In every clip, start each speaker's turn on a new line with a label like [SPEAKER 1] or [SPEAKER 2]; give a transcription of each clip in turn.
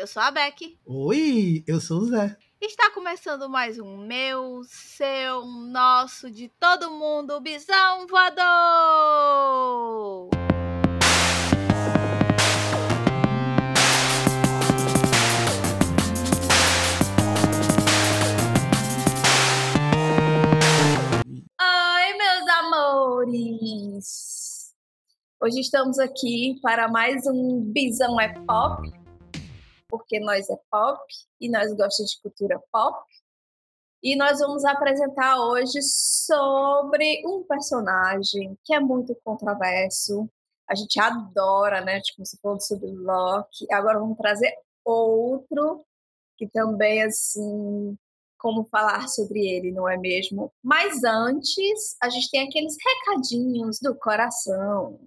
[SPEAKER 1] Eu sou a Beck.
[SPEAKER 2] Oi, eu sou o Zé.
[SPEAKER 1] Está começando mais um meu, seu, nosso, de todo mundo, Bisão Voador! Oi, meus amores! Hoje estamos aqui para mais um Bisão é Pop, porque nós é pop e nós gostamos de cultura pop. E nós vamos apresentar hoje sobre um personagem que é muito controverso. A gente adora, né? Tipo, você falou sobre Loki. Agora vamos trazer outro que também, assim, como falar sobre ele, não é mesmo? Mas antes, a gente tem aqueles recadinhos do coração.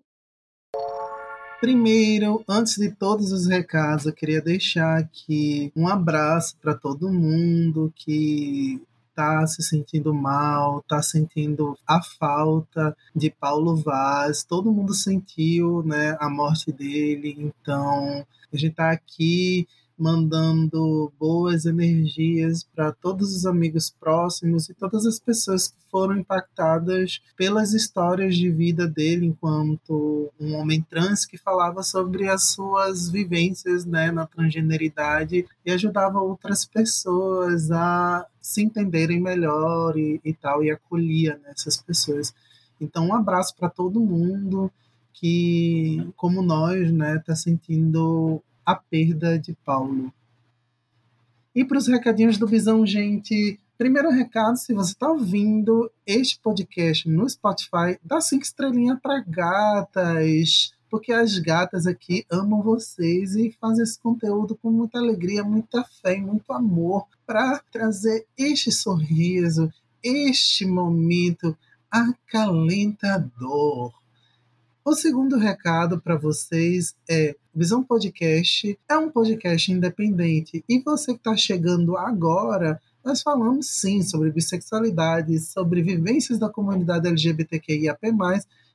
[SPEAKER 2] Primeiro, antes de todos os recados, eu queria deixar aqui um abraço para todo mundo que está se sentindo mal, está sentindo a falta de Paulo Vaz. Todo mundo sentiu, né, a morte dele. Então, a gente está aqui mandando boas energias para todos os amigos próximos e todas as pessoas que foram impactadas pelas histórias de vida dele enquanto um homem trans que falava sobre as suas vivências né, na transgeneridade e ajudava outras pessoas a se entenderem melhor e, e tal, e acolhia né, essas pessoas. Então, um abraço para todo mundo que, como nós, né, está sentindo a perda de Paulo. E para os recadinhos do Visão, gente. Primeiro recado, se você está ouvindo este podcast no Spotify, dá cinco estrelinhas para gatas, porque as gatas aqui amam vocês e fazem esse conteúdo com muita alegria, muita fé e muito amor para trazer este sorriso, este momento acalentador. O segundo recado para vocês é: Visão Podcast é um podcast independente e você que está chegando agora, nós falamos sim sobre bissexualidade, sobre vivências da comunidade LGBTQIAP+,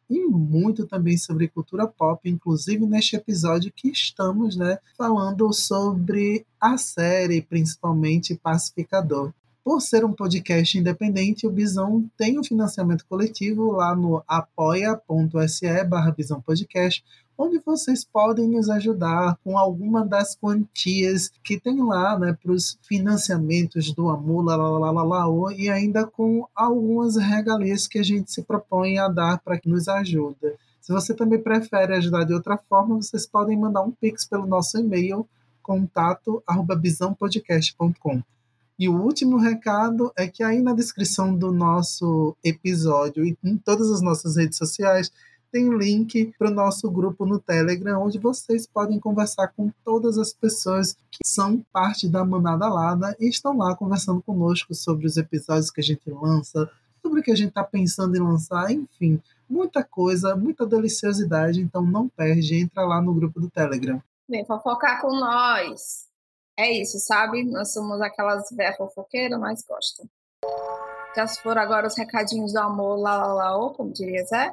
[SPEAKER 2] e muito também sobre cultura pop, inclusive neste episódio que estamos né, falando sobre a série, principalmente Pacificador. Por ser um podcast independente, o Bisão tem um financiamento coletivo lá no apoia.se barra Bisão Podcast, onde vocês podem nos ajudar com alguma das quantias que tem lá, né, para os financiamentos do Amor, lá, lá, lá, lá, lá, e ainda com algumas regalias que a gente se propõe a dar para que nos ajuda. Se você também prefere ajudar de outra forma, vocês podem mandar um pix pelo nosso e-mail contato@bisãopodcast.com. E o último recado é que aí na descrição do nosso episódio e em todas as nossas redes sociais tem link para o nosso grupo no Telegram, onde vocês podem conversar com todas as pessoas que são parte da Manada Lada e estão lá conversando conosco sobre os episódios que a gente lança, sobre o que a gente está pensando em lançar, enfim, muita coisa, muita deliciosidade. Então não perde, entra lá no grupo do Telegram.
[SPEAKER 1] Vem fofocar com nós é isso, sabe? Nós somos aquelas velhas fofoqueiras, mas gosta. Já foram agora os recadinhos do amor, lá, lá, lá, como diria Zé.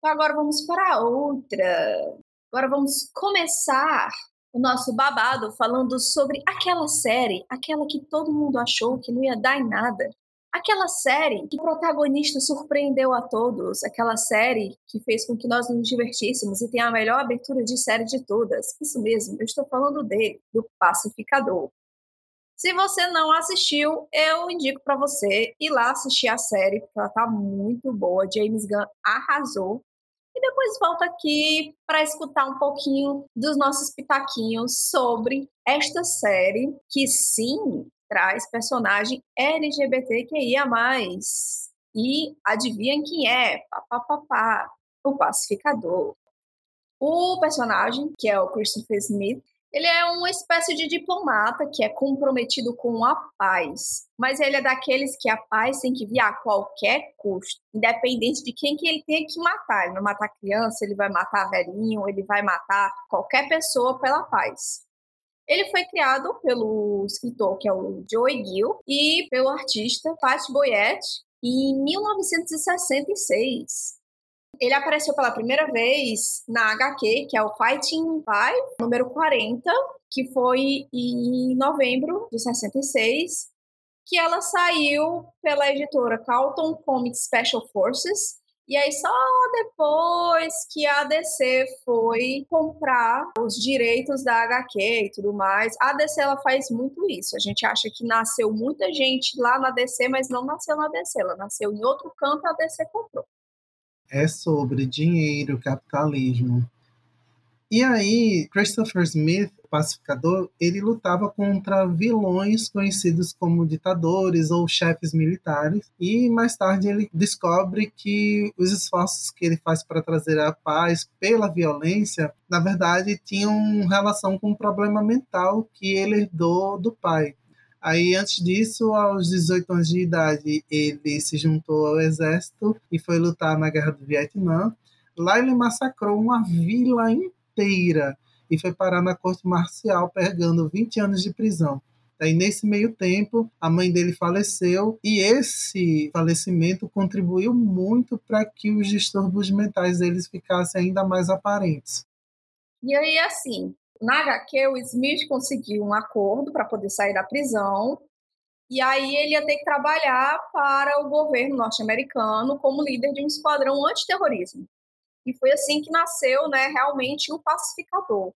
[SPEAKER 1] Então agora vamos para outra. Agora vamos começar o nosso babado falando sobre aquela série, aquela que todo mundo achou que não ia dar em nada, Aquela série que o protagonista surpreendeu a todos, aquela série que fez com que nós nos divertíssemos e tem a melhor abertura de série de todas. Isso mesmo, eu estou falando dele, do Pacificador. Se você não assistiu, eu indico para você ir lá assistir a série, porque ela tá muito boa. James Gunn arrasou. E depois volta aqui para escutar um pouquinho dos nossos pitaquinhos sobre esta série, que sim, traz personagem LGBTQIA+. E adivinhem quem é? Pá, pá, pá, pá, o pacificador. O personagem, que é o Christopher Smith, ele é uma espécie de diplomata que é comprometido com a paz, mas ele é daqueles que a paz tem que vir a qualquer custo, independente de quem que ele tenha que matar. Ele vai matar criança, ele vai matar velhinho, ele vai matar qualquer pessoa pela paz. Ele foi criado pelo escritor, que é o Joey Gill, e pelo artista Pat Boyette em 1966. Ele apareceu pela primeira vez na HQ, que é o Fighting Five, número 40, que foi em novembro de 66, que ela saiu pela editora Carlton Comics Special Forces, e aí só depois que a DC foi comprar os direitos da HQ e tudo mais, a DC ela faz muito isso. A gente acha que nasceu muita gente lá na DC, mas não nasceu na DC, ela nasceu em outro canto, a DC comprou.
[SPEAKER 2] É sobre dinheiro, capitalismo. E aí, Christopher Smith pacificador, ele lutava contra vilões conhecidos como ditadores ou chefes militares, e mais tarde ele descobre que os esforços que ele faz para trazer a paz pela violência, na verdade, tinham relação com um problema mental que ele herdou do pai. Aí, antes disso, aos 18 anos de idade, ele se juntou ao exército e foi lutar na Guerra do Vietnã. Lá ele massacrou uma vila inteira e foi parar na corte marcial, pegando 20 anos de prisão. Aí, nesse meio tempo, a mãe dele faleceu e esse falecimento contribuiu muito para que os distúrbios mentais deles ficassem ainda mais aparentes.
[SPEAKER 1] E aí, assim, na HQ, o Smith conseguiu um acordo para poder sair da prisão e aí ele ia ter que trabalhar para o governo norte-americano como líder de um esquadrão antiterrorismo. E foi assim que nasceu, né, realmente o pacificador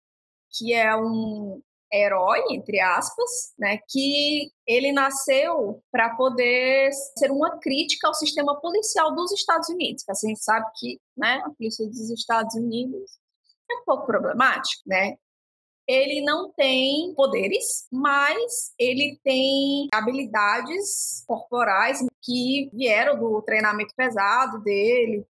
[SPEAKER 1] que é um herói, entre aspas, né, que ele nasceu para poder ser uma crítica ao sistema policial dos Estados Unidos, que a gente sabe que né, a polícia dos Estados Unidos é um pouco problemática, né? Ele não tem poderes, mas ele tem habilidades corporais que vieram do treinamento pesado dele,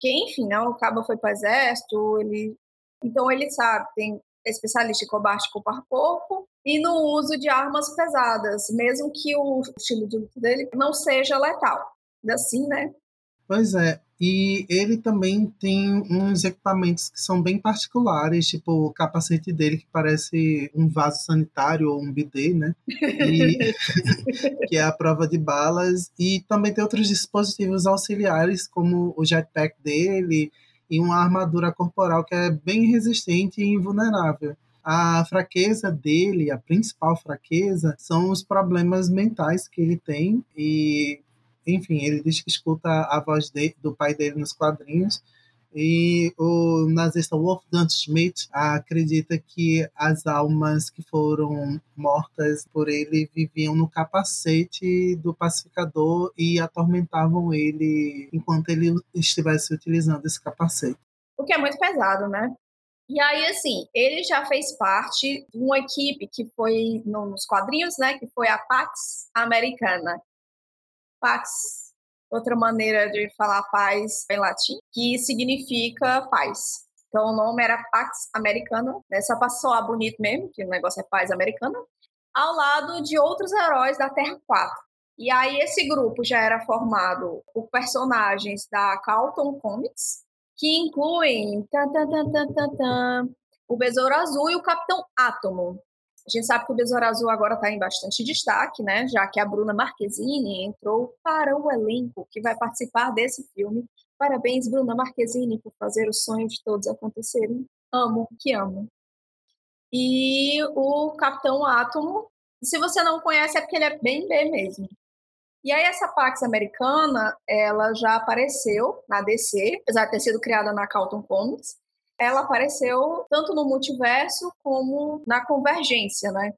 [SPEAKER 1] que enfim, né, o cabo foi para o exército, ele então ele sabe, tem especialista em combate corpo a corpo e no uso de armas pesadas, mesmo que o estilo de luta dele não seja letal. Assim, né?
[SPEAKER 2] Pois é, e ele também tem uns equipamentos que são bem particulares, tipo o capacete dele que parece um vaso sanitário ou um bidê, né? E, que é a prova de balas. E também tem outros dispositivos auxiliares, como o jetpack dele e uma armadura corporal que é bem resistente e invulnerável. A fraqueza dele, a principal fraqueza, são os problemas mentais que ele tem e, enfim, ele diz que escuta a voz de, do pai dele nos quadrinhos e o nazista Wolfgang Schmidt acredita que as almas que foram mortas por ele viviam no capacete do pacificador e atormentavam ele enquanto ele estivesse utilizando esse capacete.
[SPEAKER 1] O que é muito pesado, né? E aí, assim, ele já fez parte de uma equipe que foi nos quadrinhos, né? Que foi a Pax Americana. Pax outra maneira de falar paz em latim, que significa paz. Então o nome era Pax Americana, né? só para bonito mesmo, que o negócio é paz americana, ao lado de outros heróis da Terra 4. E aí esse grupo já era formado por personagens da Carlton Comics, que incluem tan, tan, tan, o Besouro Azul e o Capitão Átomo, a gente sabe que o Besouro Azul agora está em bastante destaque, né? Já que a Bruna Marquezine entrou para o elenco que vai participar desse filme. Parabéns, Bruna Marquezine, por fazer o sonho de todos acontecerem. Amo, que amo. E o Capitão Átomo, se você não conhece, é porque ele é bem bem mesmo. E aí essa Pax americana, ela já apareceu na DC, apesar de ter sido criada na Carlton Comics, ela apareceu tanto no multiverso como na convergência, né?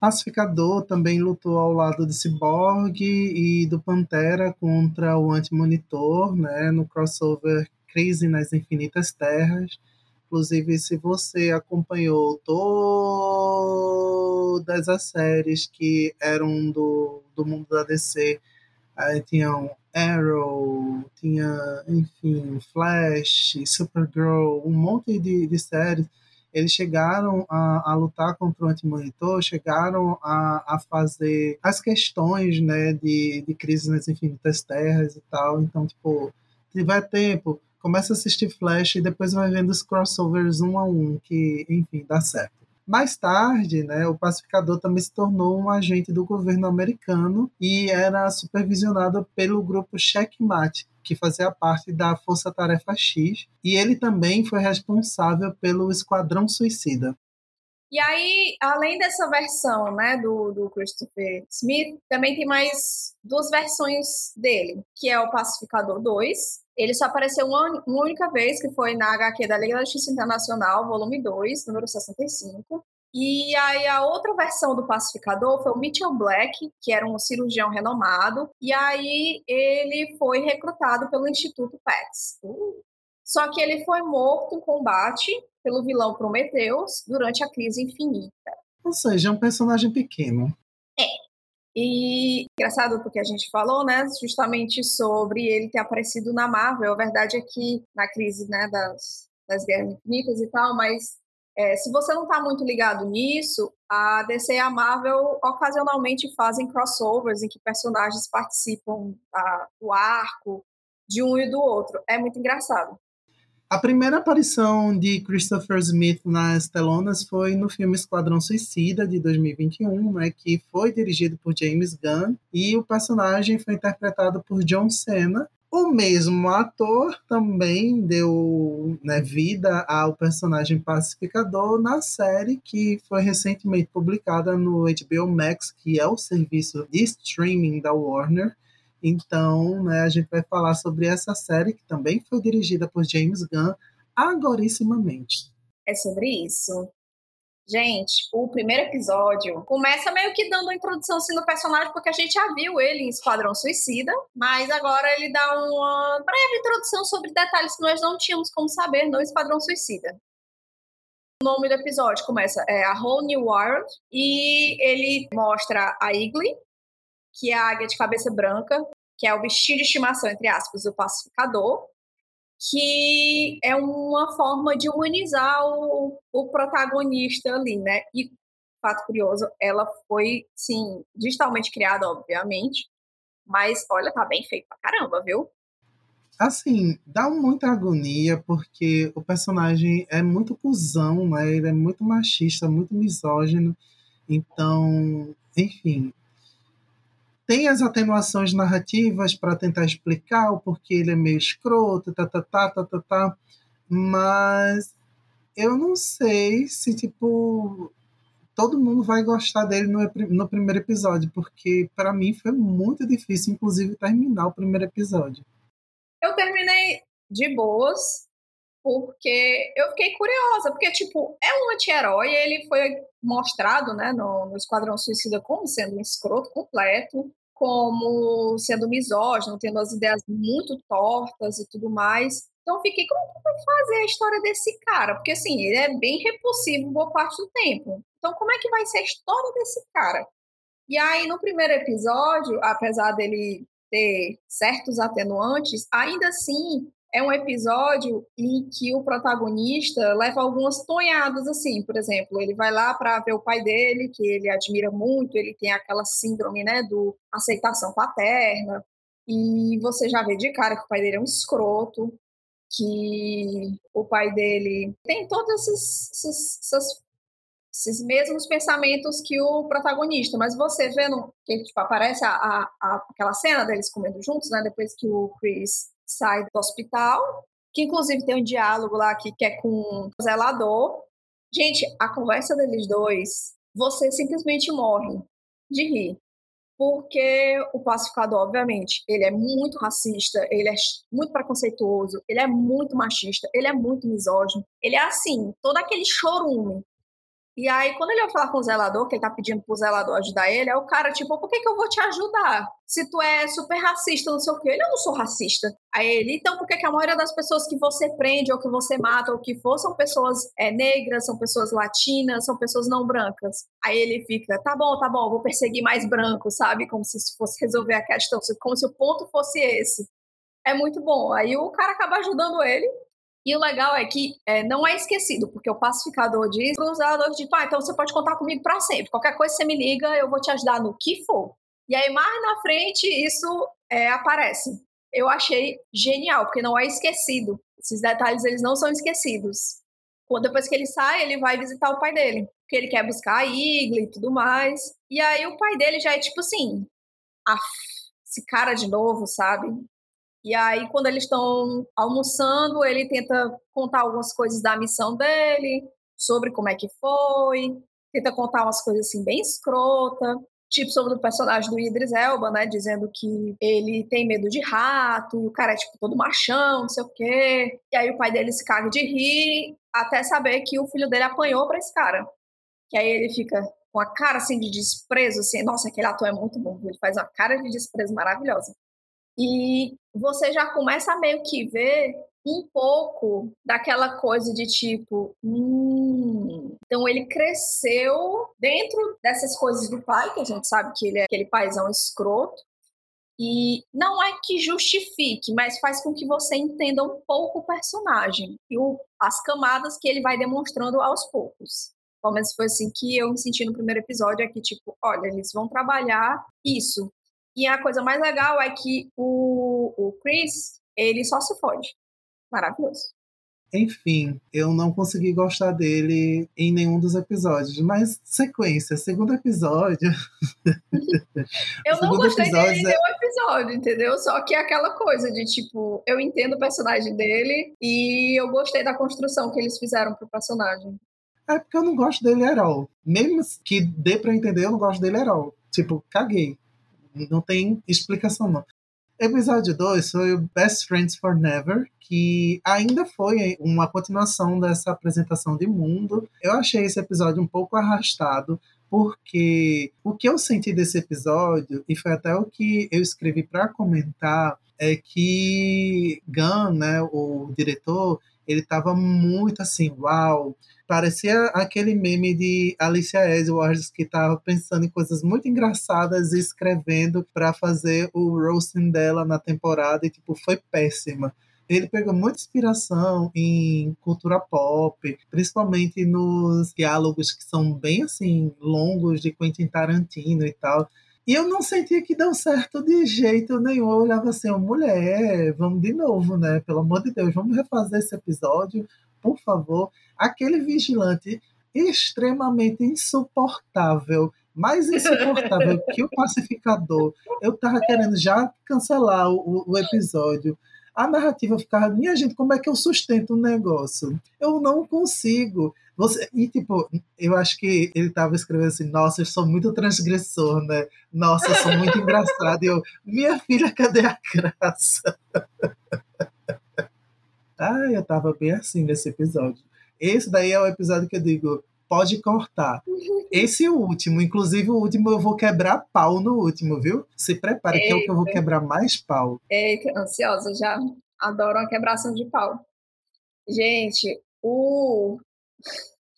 [SPEAKER 2] Pacificador também lutou ao lado de Cyborg e do Pantera contra o Anti-Monitor, né, no crossover Crise nas Infinitas Terras. Inclusive, se você acompanhou todas as séries que eram do, do mundo da DC, aí tinham Arrow, tinha, enfim, Flash, Supergirl, um monte de, de séries. Eles chegaram a, a lutar contra o Antimonitor, chegaram a, a fazer as questões né, de, de crise nas infinitas terras e tal. Então, tipo, tiver tempo, começa a assistir Flash e depois vai vendo os crossovers um a um, que, enfim, dá certo. Mais tarde, né, o pacificador também se tornou um agente do governo americano e era supervisionado pelo grupo Checkmate, que fazia parte da Força Tarefa X, e ele também foi responsável pelo Esquadrão Suicida.
[SPEAKER 1] E aí, além dessa versão né, do, do Christopher Smith, também tem mais duas versões dele, que é o Pacificador 2. Ele só apareceu uma, uma única vez, que foi na HQ da Liga da Justiça Internacional, volume 2, número 65. E aí a outra versão do pacificador foi o Mitchell Black, que era um cirurgião renomado, e aí ele foi recrutado pelo Instituto PETS. Uh. Só que ele foi morto em combate pelo vilão Prometheus durante a crise infinita.
[SPEAKER 2] Ou seja, é um personagem pequeno.
[SPEAKER 1] É. E engraçado porque a gente falou, né, justamente sobre ele ter aparecido na Marvel. A verdade é que na crise, né, das, das Guerras Infinitas e tal, mas é, se você não está muito ligado nisso, a DC e a Marvel ocasionalmente fazem crossovers em que personagens participam da, do arco de um e do outro. É muito engraçado.
[SPEAKER 2] A primeira aparição de Christopher Smith nas telonas foi no filme Esquadrão Suicida, de 2021, né, que foi dirigido por James Gunn, e o personagem foi interpretado por John Cena, o mesmo ator também deu né, vida ao personagem pacificador na série que foi recentemente publicada no HBO Max, que é o serviço de streaming da Warner. Então, né, a gente vai falar sobre essa série que também foi dirigida por James Gunn agorissimamente.
[SPEAKER 1] É sobre isso. Gente, o primeiro episódio começa meio que dando uma introdução assim, no personagem, porque a gente já viu ele em Esquadrão Suicida, mas agora ele dá uma breve introdução sobre detalhes que nós não tínhamos como saber no Esquadrão Suicida. O nome do episódio começa é A Whole New World e ele mostra a Igli, que é a águia de cabeça branca, que é o bichinho de estimação, entre aspas, do pacificador, que é uma forma de humanizar o, o protagonista ali, né? E, fato curioso, ela foi, sim, digitalmente criada, obviamente, mas, olha, tá bem feito pra caramba, viu?
[SPEAKER 2] Assim, dá muita agonia, porque o personagem é muito cuzão, né? Ele é muito machista, muito misógino. Então, enfim, tem as atenuações narrativas para tentar explicar o porquê ele é meio escroto, tá, tá, tá, tá, tá, tá, mas eu não sei se, tipo, todo mundo vai gostar dele no, no primeiro episódio, porque para mim foi muito difícil, inclusive, terminar o primeiro episódio.
[SPEAKER 1] Eu terminei de boas, porque eu fiquei curiosa, porque, tipo, é um anti-herói, ele foi mostrado, né, no, no Esquadrão Suicida como sendo um escroto completo, como sendo misógino, tendo as ideias muito tortas e tudo mais. Então fiquei, como que vai fazer a história desse cara? Porque assim, ele é bem repulsivo boa parte do tempo. Então como é que vai ser a história desse cara? E aí no primeiro episódio, apesar dele ter certos atenuantes, ainda assim é um episódio em que o protagonista leva algumas tonhadas, assim, por exemplo, ele vai lá para ver o pai dele, que ele admira muito, ele tem aquela síndrome, né, do aceitação paterna, e você já vê de cara que o pai dele é um escroto, que o pai dele tem todos esses, esses, esses, esses mesmos pensamentos que o protagonista, mas você vendo que tipo, aparece a, a, a, aquela cena deles comendo juntos, né, depois que o Chris sai do hospital, que inclusive tem um diálogo lá que, que é com o zelador. Gente, a conversa deles dois, você simplesmente morre de rir. Porque o pacificador, obviamente, ele é muito racista, ele é muito preconceituoso, ele é muito machista, ele é muito misógino. Ele é assim, todo aquele chorume e aí, quando ele vai falar com o zelador, que ele tá pedindo pro zelador ajudar ele, é o cara, tipo, por que, que eu vou te ajudar? Se tu é super racista, não sei o quê. Ele, eu não sou racista. Aí ele, então por que, que a maioria das pessoas que você prende, ou que você mata, ou que for, são pessoas é, negras, são pessoas latinas, são pessoas não brancas? Aí ele fica, tá bom, tá bom, vou perseguir mais brancos, sabe? Como se isso fosse resolver a questão, como se o ponto fosse esse. É muito bom. Aí o cara acaba ajudando ele, e o legal é que é, não é esquecido, porque o pacificador diz para o zelador de ah, então você pode contar comigo para sempre. Qualquer coisa você me liga, eu vou te ajudar no que for. E aí, mais na frente, isso é, aparece. Eu achei genial, porque não é esquecido. Esses detalhes, eles não são esquecidos. Quando, depois que ele sai, ele vai visitar o pai dele. Porque ele quer buscar a igla e tudo mais. E aí, o pai dele já é tipo assim... Af, esse cara de novo, sabe? E aí, quando eles estão almoçando, ele tenta contar algumas coisas da missão dele. sobre como é que foi, tenta contar umas coisas assim bem escrota, tipo sobre o personagem do Idris Elba, né, dizendo que ele tem medo de rato, e o cara é tipo todo machão, não sei o quê. E aí o pai dele se caga de rir, até saber que o filho dele apanhou para esse cara. Que aí ele fica com a cara assim de desprezo, assim, nossa, aquele ator é muito bom, ele faz uma cara de desprezo maravilhosa. E você já começa a meio que ver um pouco daquela coisa de tipo, hum, então ele cresceu dentro dessas coisas do pai, que a gente sabe que ele é aquele paizão escroto, e não é que justifique, mas faz com que você entenda um pouco o personagem e o, as camadas que ele vai demonstrando aos poucos. Pelo menos foi assim que eu me senti no primeiro episódio, é que, tipo, olha, eles vão trabalhar isso. E a coisa mais legal é que o, o Chris, ele só se fode maravilhoso.
[SPEAKER 2] Enfim, eu não consegui gostar dele em nenhum dos episódios, mas sequência, segundo episódio.
[SPEAKER 1] eu não gostei episódio dele em é nenhum episódio, entendeu? Só que é aquela coisa de tipo, eu entendo o personagem dele e eu gostei da construção que eles fizeram pro personagem.
[SPEAKER 2] É porque eu não gosto dele all. Mesmo que dê pra entender, eu não gosto dele all. Tipo, caguei. Não tem explicação, não. Episódio 2 foi o Best Friends for Never, que ainda foi uma continuação dessa apresentação de mundo. Eu achei esse episódio um pouco arrastado, porque o que eu senti desse episódio, e foi até o que eu escrevi para comentar, é que Gunn, né, o diretor, ele estava muito assim, uau, parecia aquele meme de Alicia Edwards que estava pensando em coisas muito engraçadas e escrevendo para fazer o roasting dela na temporada e tipo foi péssima. Ele pegou muita inspiração em cultura pop, principalmente nos diálogos que são bem assim longos de Quentin Tarantino e tal. E eu não sentia que deu certo de jeito nenhum. Eu olhava assim, oh, mulher, vamos de novo, né? Pelo amor de Deus, vamos refazer esse episódio, por favor. Aquele vigilante extremamente insuportável, mais insuportável que o pacificador. Eu tava querendo já cancelar o, o episódio a narrativa ficava, minha gente, como é que eu sustento um negócio? Eu não consigo. Você, e tipo, eu acho que ele estava escrevendo assim, nossa, eu sou muito transgressor, né? Nossa, eu sou muito engraçado. E eu, minha filha, cadê a graça? ah, eu tava bem assim nesse episódio. Esse daí é o episódio que eu digo, pode cortar. Esse último, inclusive o último eu vou quebrar pau no último, viu? Se prepare que é o que eu vou quebrar mais pau.
[SPEAKER 1] Eita, ansiosa já. Adoro uma quebração de pau. Gente, o.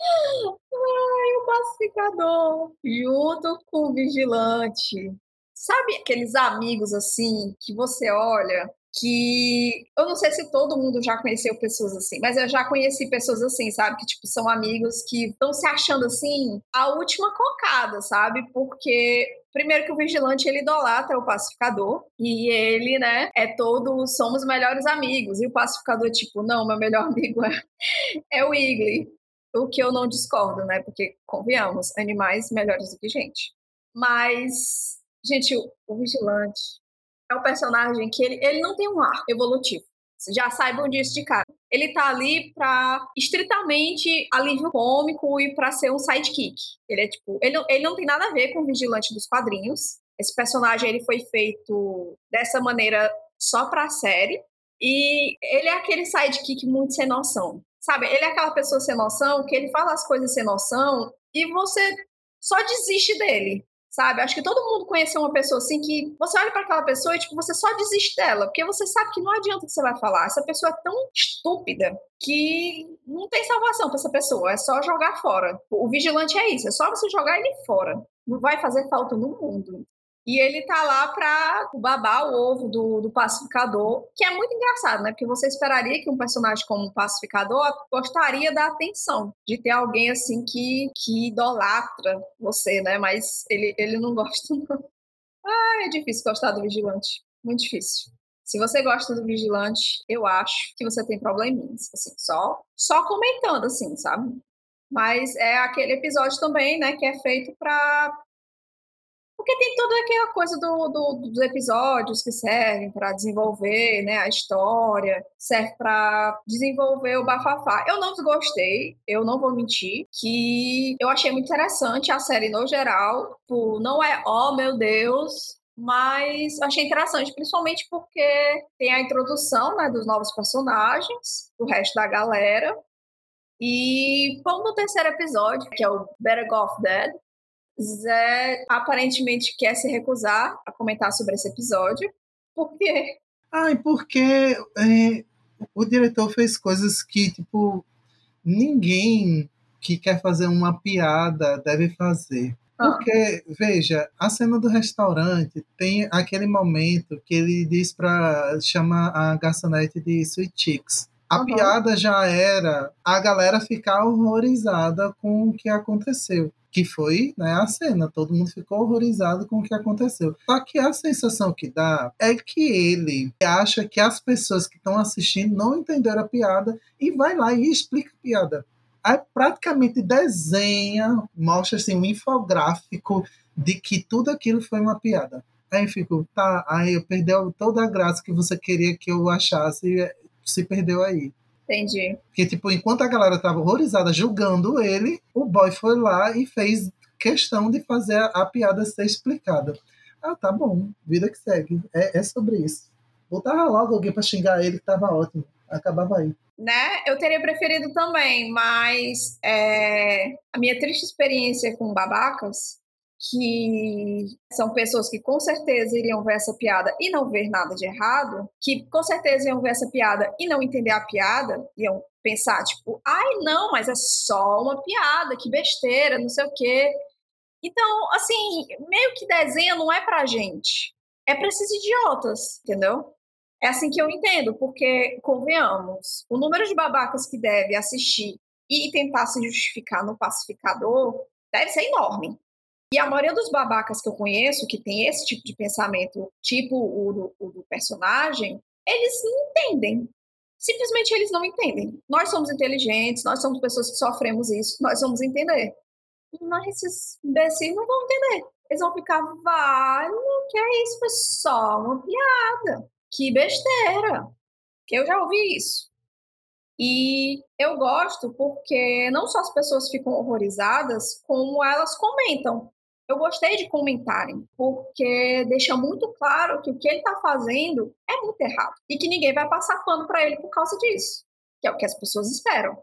[SPEAKER 1] Ai, o pacificador junto com o vigilante. Sabe aqueles amigos assim que você olha que eu não sei se todo mundo já conheceu pessoas assim, mas eu já conheci pessoas assim, sabe? Que, tipo, são amigos que estão se achando, assim, a última cocada, sabe? Porque Primeiro que o vigilante ele idolatra o pacificador e ele, né, é todo somos melhores amigos. E o pacificador tipo, não, meu melhor amigo é, é o Igli. O que eu não discordo, né? Porque convenhamos, animais melhores do que gente. Mas, gente, o vigilante é um personagem que ele, ele não tem um arco evolutivo. Já saibam disso de cara. Ele tá ali pra estritamente alívio cômico e pra ser um sidekick. Ele é tipo. Ele, ele não tem nada a ver com o vigilante dos quadrinhos. Esse personagem ele foi feito dessa maneira só pra série. E ele é aquele sidekick muito sem noção. Sabe? Ele é aquela pessoa sem noção que ele fala as coisas sem noção e você só desiste dele sabe? Acho que todo mundo conheceu uma pessoa assim que você olha para aquela pessoa e tipo, você só desiste dela, porque você sabe que não adianta o que você vai falar. Essa pessoa é tão estúpida que não tem salvação para essa pessoa, é só jogar fora. O vigilante é isso, é só você jogar ele fora. Não vai fazer falta no mundo. E ele tá lá pra babar o ovo do, do pacificador, que é muito engraçado, né? Porque você esperaria que um personagem como o pacificador gostaria da atenção, de ter alguém assim que, que idolatra você, né? Mas ele, ele não gosta, não. Ah, é difícil gostar do vigilante. Muito difícil. Se você gosta do vigilante, eu acho que você tem probleminhas, assim, só, só comentando, assim, sabe? Mas é aquele episódio também, né, que é feito para Porque tem toda aquela coisa do, do, dos episódios que servem para desenvolver né, a história, serve para desenvolver o bafafá. Eu não desgostei, eu não vou mentir, que eu achei muito interessante a série no geral. Tipo, não é, oh meu Deus, mas achei interessante, principalmente porque tem a introdução né, dos novos personagens, do resto da galera. E como no terceiro episódio, que é o Better Off Dead, Zé aparentemente quer se recusar a comentar sobre esse episódio. Por quê?
[SPEAKER 2] Ai, porque é, o diretor fez coisas que, tipo, ninguém que quer fazer uma piada deve fazer. Ah. Porque, veja, a cena do restaurante tem aquele momento que ele diz para chamar a garçonete de Sweet Chicks. A uhum. piada já era a galera ficar horrorizada com o que aconteceu que foi né, a cena. Todo mundo ficou horrorizado com o que aconteceu. Só que a sensação que dá é que ele acha que as pessoas que estão assistindo não entenderam a piada e vai lá e explica a piada. Aí praticamente desenha, mostra assim, um infográfico de que tudo aquilo foi uma piada. Aí eu fico, tá, aí eu perdeu toda a graça que você queria que eu achasse, se perdeu aí.
[SPEAKER 1] Entendi.
[SPEAKER 2] Porque, tipo, enquanto a galera tava horrorizada julgando ele, o boy foi lá e fez questão de fazer a, a piada ser explicada. Ah, tá bom, vida que segue. É, é sobre isso. Botava logo alguém para xingar ele, que tava ótimo. Acabava aí.
[SPEAKER 1] Né? Eu teria preferido também, mas é, a minha triste experiência com babacas que são pessoas que com certeza iriam ver essa piada e não ver nada de errado, que com certeza iam ver essa piada e não entender a piada, iam pensar, tipo, ai não, mas é só uma piada, que besteira, não sei o quê. Então, assim, meio que desenho não é pra gente, é pra esses idiotas, entendeu? É assim que eu entendo, porque, convenhamos, o número de babacas que deve assistir e tentar se justificar no pacificador deve ser enorme. E a maioria dos babacas que eu conheço, que tem esse tipo de pensamento, tipo o do, o do personagem, eles não entendem. Simplesmente eles não entendem. Nós somos inteligentes, nós somos pessoas que sofremos isso, nós vamos entender. Mas esses imbecis não vão entender. Eles vão ficar, vale, que é isso, foi só uma piada. Que besteira. Eu já ouvi isso. E eu gosto porque não só as pessoas ficam horrorizadas, como elas comentam eu gostei de comentarem, porque deixa muito claro que o que ele está fazendo é muito errado e que ninguém vai passar pano para ele por causa disso, que é o que as pessoas esperam.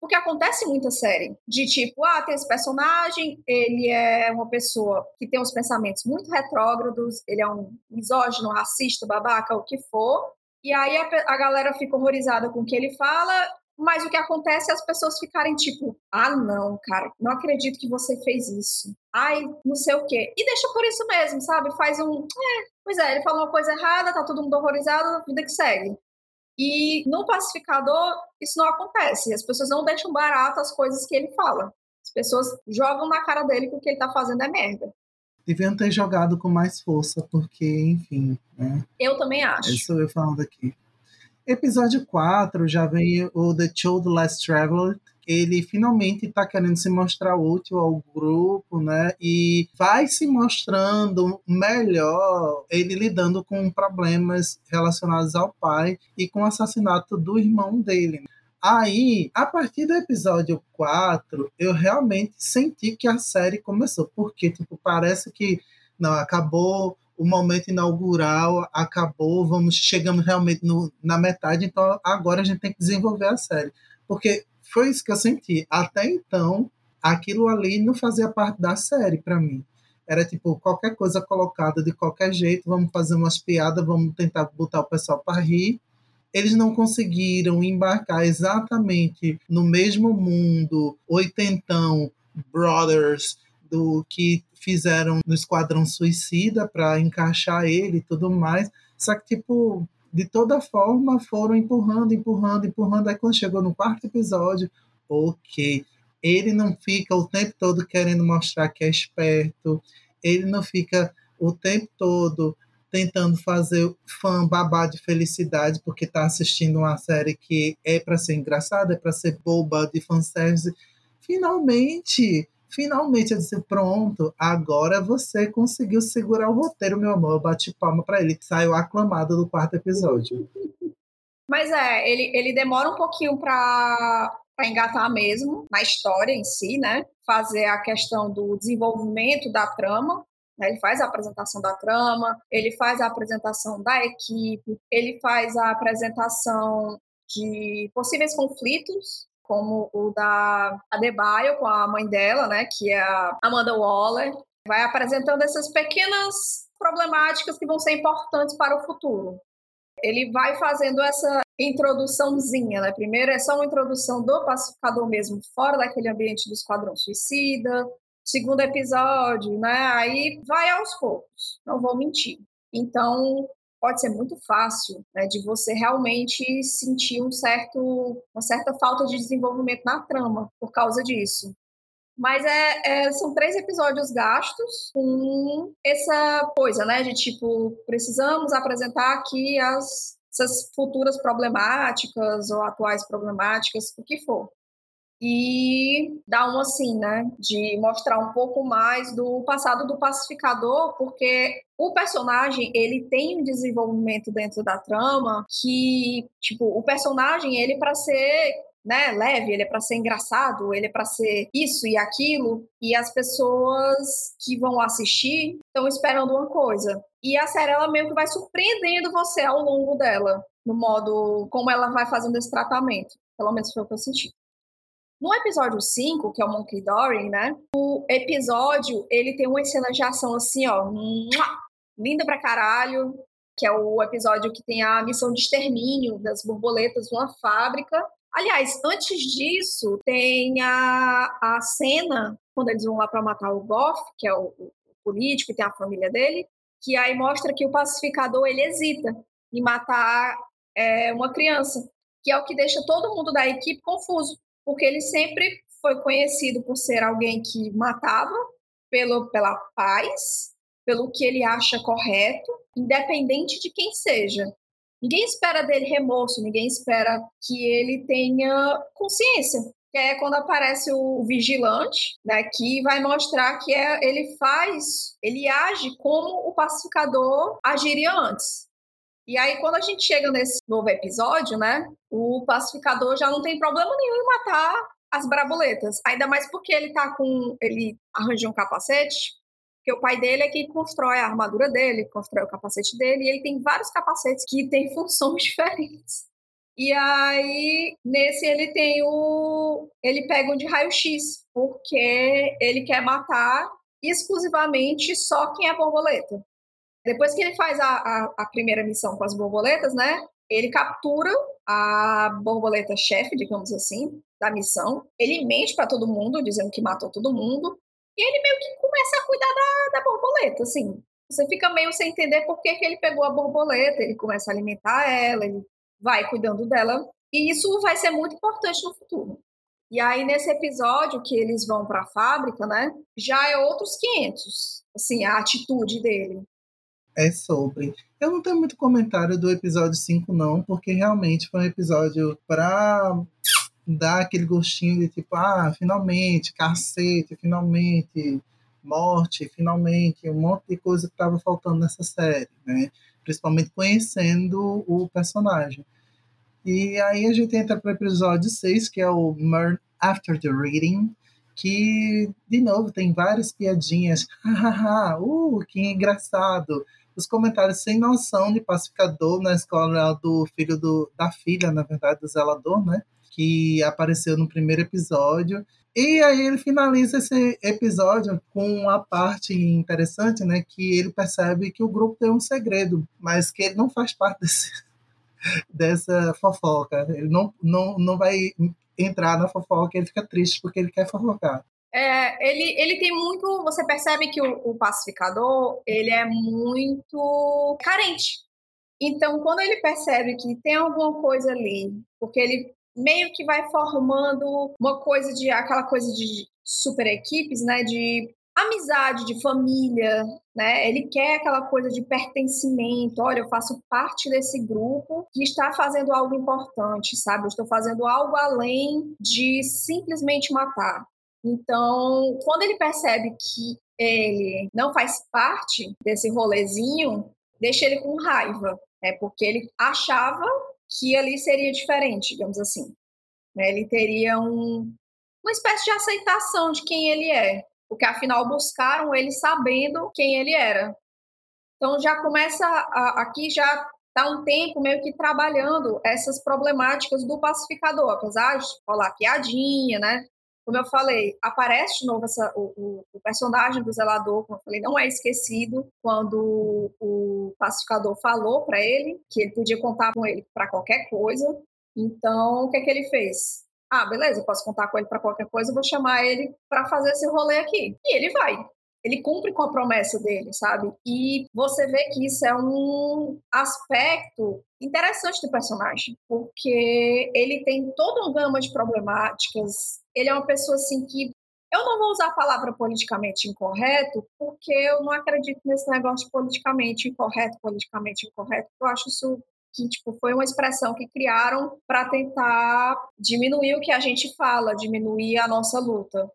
[SPEAKER 1] Porque acontece muita série de tipo, ah, tem esse personagem, ele é uma pessoa que tem uns pensamentos muito retrógrados, ele é um misógino, racista, babaca, o que for, e aí a, a galera fica horrorizada com o que ele fala mas o que acontece é as pessoas ficarem tipo, ah, não, cara, não acredito que você fez isso. Ai, não sei o quê. E deixa por isso mesmo, sabe? Faz um. É, pois é, ele falou uma coisa errada, tá todo mundo horrorizado, vida que segue. E no pacificador, isso não acontece. As pessoas não deixam barato as coisas que ele fala. As pessoas jogam na cara dele que o que ele tá fazendo é merda.
[SPEAKER 2] Deviam ter jogado com mais força, porque, enfim. Né?
[SPEAKER 1] Eu também acho.
[SPEAKER 2] Isso eu falando aqui. Episódio 4 já vem o The Child Last Traveler. Ele finalmente está querendo se mostrar útil ao grupo, né? E vai se mostrando melhor ele lidando com problemas relacionados ao pai e com o assassinato do irmão dele. Aí, a partir do episódio 4, eu realmente senti que a série começou, porque tipo, parece que não acabou o momento inaugural acabou, vamos chegamos realmente no, na metade, então agora a gente tem que desenvolver a série. Porque foi isso que eu senti. Até então, aquilo ali não fazia parte da série para mim. Era tipo qualquer coisa colocada de qualquer jeito, vamos fazer umas piadas, vamos tentar botar o pessoal para rir. Eles não conseguiram embarcar exatamente no mesmo mundo oitentão, brothers, do que fizeram no Esquadrão Suicida para encaixar ele e tudo mais. Só que, tipo, de toda forma foram empurrando, empurrando, empurrando. Aí quando chegou no quarto episódio, ok. Ele não fica o tempo todo querendo mostrar que é esperto, ele não fica o tempo todo tentando fazer fã babar de felicidade porque está assistindo uma série que é para ser engraçada, é para ser boba de fanservice. Finalmente, Finalmente eu disse: pronto, agora você conseguiu segurar o roteiro, meu amor. Eu bati palma para ele, saiu aclamado do quarto episódio.
[SPEAKER 1] Mas é, ele, ele demora um pouquinho para engatar mesmo na história em si, né? Fazer a questão do desenvolvimento da trama. Né? Ele faz a apresentação da trama, ele faz a apresentação da equipe, ele faz a apresentação de possíveis conflitos como o da Adebayo com a mãe dela, né, que é a Amanda Waller, vai apresentando essas pequenas problemáticas que vão ser importantes para o futuro. Ele vai fazendo essa introduçãozinha, né? Primeiro é só uma introdução do pacificador mesmo, fora daquele ambiente do Esquadrão Suicida. Segundo episódio, né? Aí vai aos poucos, não vou mentir. Então, pode ser muito fácil né, de você realmente sentir um certo, uma certa falta de desenvolvimento na trama por causa disso. Mas é, é, são três episódios gastos com essa coisa, né? De tipo, precisamos apresentar aqui as, essas futuras problemáticas ou atuais problemáticas, o que for e dar um assim, né, de mostrar um pouco mais do passado do pacificador, porque o personagem, ele tem um desenvolvimento dentro da trama que, tipo, o personagem, ele para ser né, leve, ele é para ser engraçado, ele é para ser isso e aquilo, e as pessoas que vão assistir estão esperando uma coisa. E a série ela meio que vai surpreendendo você ao longo dela, no modo como ela vai fazendo esse tratamento. Pelo menos foi o que eu senti. No episódio 5, que é o Monkey Dory, né? O episódio, ele tem uma cena de ação assim, ó, linda pra caralho, que é o episódio que tem a missão de extermínio das borboletas numa fábrica. Aliás, antes disso, tem a, a cena quando eles vão lá para matar o Goff, que é o, o político e tem a família dele, que aí mostra que o pacificador ele hesita em matar é, uma criança, que é o que deixa todo mundo da equipe confuso porque ele sempre foi conhecido por ser alguém que matava pelo, pela paz, pelo que ele acha correto, independente de quem seja. Ninguém espera dele remorso, ninguém espera que ele tenha consciência. Que é quando aparece o vigilante, né, que vai mostrar que é, ele faz, ele age como o pacificador agiria antes. E aí, quando a gente chega nesse novo episódio, né, o pacificador já não tem problema nenhum em matar as brabuletas. Ainda mais porque ele tá com. Ele arranjou um capacete, porque o pai dele é que constrói a armadura dele, constrói o capacete dele, e ele tem vários capacetes que têm funções diferentes. E aí, nesse ele tem o. Ele pega um de raio-x, porque ele quer matar exclusivamente só quem é borboleta. Depois que ele faz a, a, a primeira missão com as borboletas, né? Ele captura a borboleta chefe, digamos assim, da missão. Ele mente para todo mundo, dizendo que matou todo mundo. E ele meio que começa a cuidar da, da borboleta, assim. Você fica meio sem entender por que, que ele pegou a borboleta. Ele começa a alimentar ela, ele vai cuidando dela. E isso vai ser muito importante no futuro. E aí, nesse episódio que eles vão para a fábrica, né? Já é outros 500. Assim, a atitude dele
[SPEAKER 2] é sobre. Eu não tenho muito comentário do episódio 5, não, porque realmente foi um episódio para dar aquele gostinho de tipo, ah, finalmente, cacete, finalmente, morte, finalmente, um monte de coisa que estava faltando nessa série, né? Principalmente conhecendo o personagem. E aí a gente entra para o episódio 6, que é o Murn After the Reading, que, de novo, tem várias piadinhas. Uh, que engraçado os comentários sem noção de pacificador na escola do filho do, da filha, na verdade, do zelador, né? Que apareceu no primeiro episódio. E aí ele finaliza esse episódio com uma parte interessante, né? Que ele percebe que o grupo tem um segredo, mas que ele não faz parte desse, dessa fofoca. Ele não, não, não vai entrar na fofoca, ele fica triste porque ele quer fofocar.
[SPEAKER 1] É, ele, ele tem muito. Você percebe que o, o, pacificador ele é muito carente. Então, quando ele percebe que tem alguma coisa ali, porque ele meio que vai formando uma coisa de aquela coisa de super equipes, né? De amizade, de família, né? Ele quer aquela coisa de pertencimento. Olha, eu faço parte desse grupo que está fazendo algo importante, sabe? Eu estou fazendo algo além de simplesmente matar. Então, quando ele percebe que ele não faz parte desse rolezinho, deixa ele com raiva, né? Porque ele achava que ali seria diferente, digamos assim. Né? Ele teria um, uma espécie de aceitação de quem ele é, porque afinal buscaram ele sabendo quem ele era. Então já começa a, aqui já está um tempo meio que trabalhando essas problemáticas do pacificador, apesar de falar piadinha, né? Como eu falei, aparece de novo essa, o, o, personagem do zelador, como eu falei, não é esquecido quando o pacificador falou para ele que ele podia contar com ele para qualquer coisa. Então, o que, é que ele fez? Ah, beleza, posso contar com ele para qualquer coisa, vou chamar ele para fazer esse rolê aqui. E ele vai ele cumpre com a promessa dele, sabe? E você vê que isso é um aspecto interessante do personagem, porque ele tem toda uma gama de problemáticas. Ele é uma pessoa assim que eu não vou usar a palavra politicamente incorreto, porque eu não acredito nesse negócio de politicamente incorreto, politicamente incorreto. Eu acho isso que tipo, foi uma expressão que criaram para tentar diminuir o que a gente fala, diminuir a nossa luta.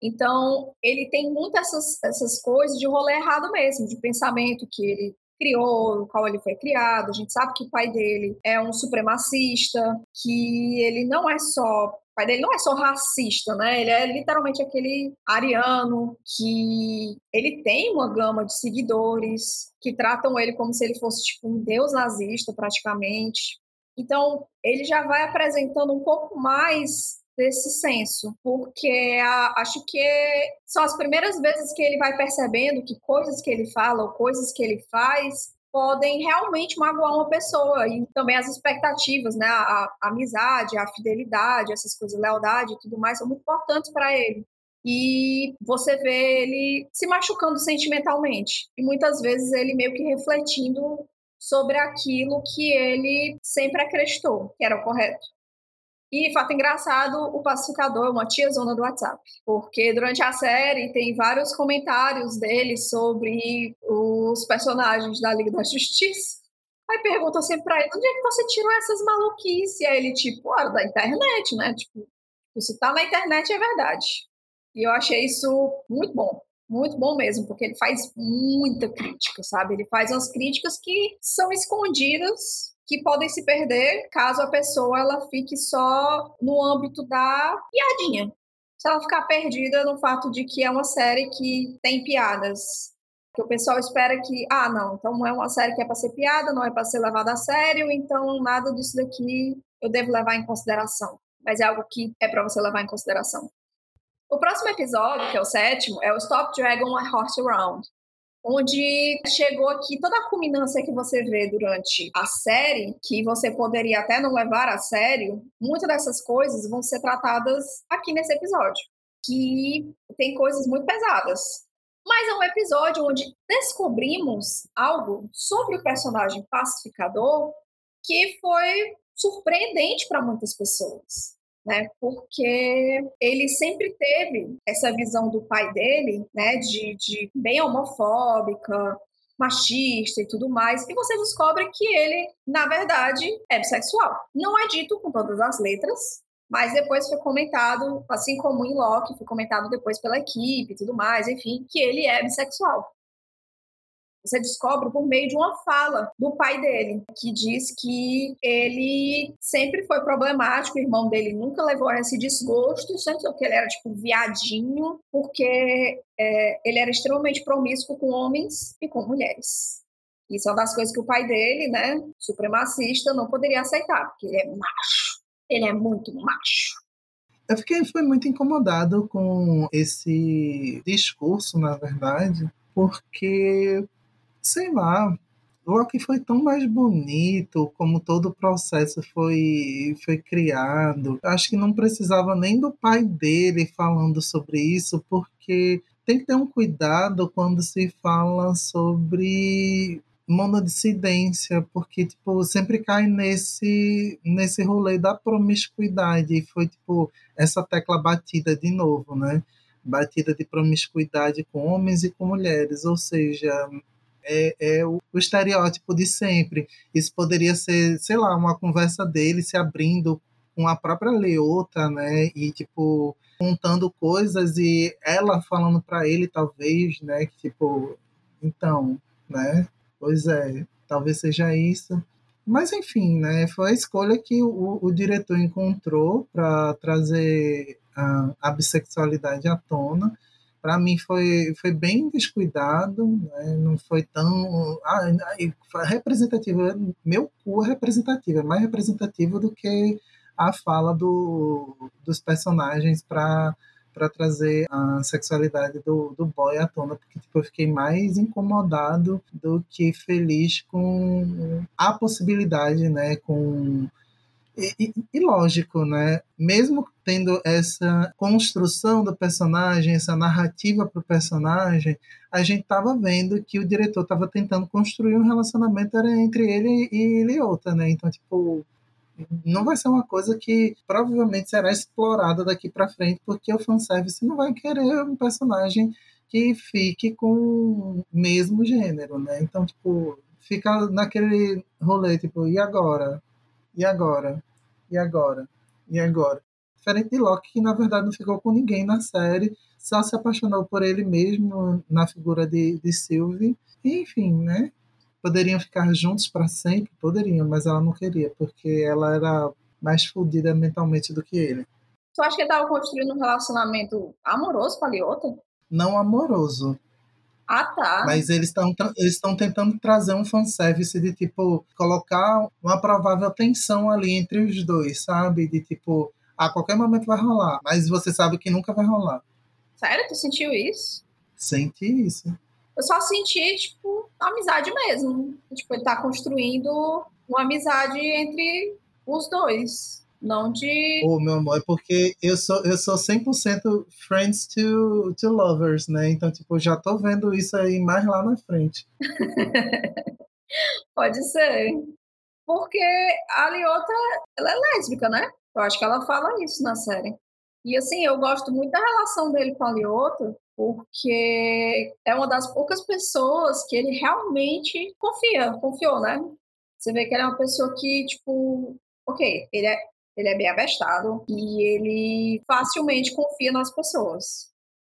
[SPEAKER 1] Então, ele tem muitas essas, essas coisas de rolê errado mesmo, de pensamento que ele criou, no qual ele foi criado. A gente sabe que o pai dele é um supremacista, que ele não é só o pai dele não é só racista, né? Ele é literalmente aquele ariano que ele tem uma gama de seguidores que tratam ele como se ele fosse tipo um deus nazista praticamente. Então, ele já vai apresentando um pouco mais desse senso, porque a, acho que são as primeiras vezes que ele vai percebendo que coisas que ele fala ou coisas que ele faz podem realmente magoar uma pessoa e também as expectativas, né, a, a amizade, a fidelidade, essas coisas, lealdade e tudo mais são muito importantes para ele. E você vê ele se machucando sentimentalmente e muitas vezes ele meio que refletindo sobre aquilo que ele sempre acreditou que era o correto. E, fato engraçado, o pacificador é uma tiazona do WhatsApp, porque durante a série tem vários comentários dele sobre os personagens da Liga da Justiça. Aí perguntam sempre pra ele, onde é que você tirou essas maluquices? E aí ele, tipo, ah, da internet, né? Tipo, se tá na internet é verdade. E eu achei isso muito bom. Muito bom mesmo, porque ele faz muita crítica, sabe? Ele faz umas críticas que são escondidas que podem se perder caso a pessoa ela fique só no âmbito da piadinha. Se ela ficar perdida no fato de que é uma série que tem piadas. Que o pessoal espera que, ah, não, então não é uma série que é para ser piada, não é para ser levada a sério, então nada disso daqui eu devo levar em consideração. Mas é algo que é para você levar em consideração. O próximo episódio, que é o sétimo, é o Stop Dragon a Horse Around onde chegou aqui toda a culminância que você vê durante a série, que você poderia até não levar a sério, muitas dessas coisas vão ser tratadas aqui nesse episódio, que tem coisas muito pesadas. Mas é um episódio onde descobrimos algo sobre o personagem pacificador que foi surpreendente para muitas pessoas né? Porque ele sempre teve essa visão do pai dele, né? De, de bem homofóbica, machista e tudo mais, e você descobre que ele, na verdade, é bissexual. Não é dito com todas as letras, mas depois foi comentado, assim como em Loki, foi comentado depois pela equipe e tudo mais, enfim, que ele é bissexual. Você descobre por meio de uma fala do pai dele, que diz que ele sempre foi problemático, o irmão dele nunca levou a esse desgosto, sendo que ele era tipo viadinho, porque é, ele era extremamente promíscuo com homens e com mulheres. Isso é uma das coisas que o pai dele, né, supremacista, não poderia aceitar, porque ele é macho. Ele é muito macho.
[SPEAKER 2] Eu fiquei foi muito incomodado com esse discurso, na verdade, porque sei lá, Loki foi tão mais bonito, como todo o processo foi, foi criado. Acho que não precisava nem do pai dele falando sobre isso, porque tem que ter um cuidado quando se fala sobre monodissidência, porque tipo, sempre cai nesse nesse rolê da promiscuidade e foi tipo essa tecla batida de novo, né? Batida de promiscuidade com homens e com mulheres, ou seja, é, é o, o, estereótipo de sempre. Isso poderia ser, sei lá, uma conversa dele se abrindo com a própria Leota, né? E, tipo, contando coisas e ela falando para ele, talvez, né? Que, tipo, então, né? Pois é, talvez seja isso. Mas, enfim, né? Foi a escolha que o, o diretor encontrou para trazer a, a bissexualidade à tona para mim foi, foi bem descuidado, né? não foi tão ah, representativo. Meu cu é representativo, é mais representativo do que a fala do, dos personagens para para trazer a sexualidade do, do boy à tona, porque tipo, eu fiquei mais incomodado do que feliz com a possibilidade, né, com e, e, lógico, né? Mesmo tendo essa construção do personagem, essa narrativa para o personagem, a gente estava vendo que o diretor estava tentando construir um relacionamento entre ele e Leota, né? Então, tipo, não vai ser uma coisa que provavelmente será explorada daqui para frente, porque o fanservice não vai querer um personagem que fique com o mesmo gênero, né? Então, tipo, fica naquele rolê, tipo, e agora? E agora? E agora? E agora? Diferente de Loki, que na verdade não ficou com ninguém na série, só se apaixonou por ele mesmo na figura de, de Sylvie. E, enfim, né? Poderiam ficar juntos para sempre? Poderiam, mas ela não queria, porque ela era mais fodida mentalmente do que ele.
[SPEAKER 1] Tu acha que ele estava construindo um relacionamento amoroso com a Liota?
[SPEAKER 2] Não amoroso,
[SPEAKER 1] ah, tá.
[SPEAKER 2] Mas eles estão eles tentando trazer um fanservice de, tipo, colocar uma provável tensão ali entre os dois, sabe? De, tipo, a qualquer momento vai rolar, mas você sabe que nunca vai rolar.
[SPEAKER 1] Sério? Tu sentiu isso?
[SPEAKER 2] Senti isso.
[SPEAKER 1] Eu só senti, tipo, amizade mesmo. Tipo, ele tá construindo uma amizade entre os dois. Não de.
[SPEAKER 2] Ô, oh, meu amor, é porque eu sou, eu sou 100% friends to, to lovers, né? Então, tipo, já tô vendo isso aí mais lá na frente.
[SPEAKER 1] Pode ser. Porque a Liota, ela é lésbica, né? Eu acho que ela fala isso na série. E assim, eu gosto muito da relação dele com a Liota, porque é uma das poucas pessoas que ele realmente confia, confiou, né? Você vê que ele é uma pessoa que, tipo, ok, ele é ele é bem abestado e ele facilmente confia nas pessoas.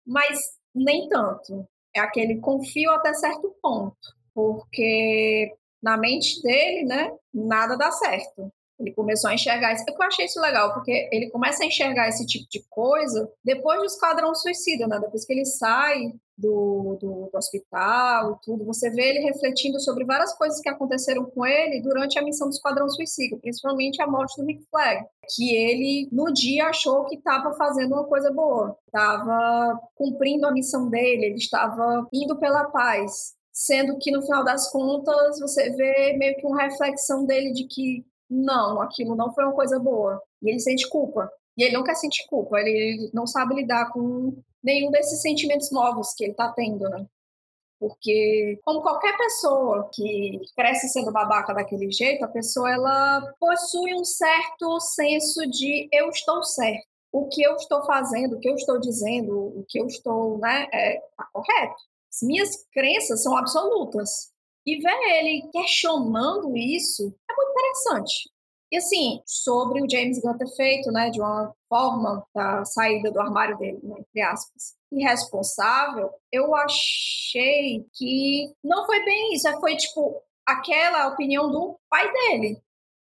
[SPEAKER 1] Mas nem tanto. É aquele confio até certo ponto, porque na mente dele, né, nada dá certo. Ele começou a enxergar isso. Eu achei isso legal, porque ele começa a enxergar esse tipo de coisa depois do Esquadrão Suicida, né? Depois que ele sai do, do, do, hospital tudo, você vê ele refletindo sobre várias coisas que aconteceram com ele durante a missão do Esquadrão Suicida, principalmente a morte do Rick Flag, que ele, no dia, achou que estava fazendo uma coisa boa, estava cumprindo a missão dele, ele estava indo pela paz, sendo que no final das contas você vê meio que uma reflexão dele de que não, aquilo não foi uma coisa boa. E ele sente culpa. E ele não quer sentir culpa, ele não sabe lidar com nenhum desses sentimentos novos que ele está tendo, né? Porque, como qualquer pessoa que cresce sendo babaca daquele jeito, a pessoa ela possui um certo senso de eu estou certo. O que eu estou fazendo, o que eu estou dizendo, o que eu estou, né, é tá correto. As minhas crenças são absolutas. E ver ele questionando isso é muito interessante. E assim, sobre o James Gunn ter feito, né, de uma forma da saída do armário dele, né, entre aspas, irresponsável, eu achei que não foi bem isso. Foi tipo aquela opinião do pai dele.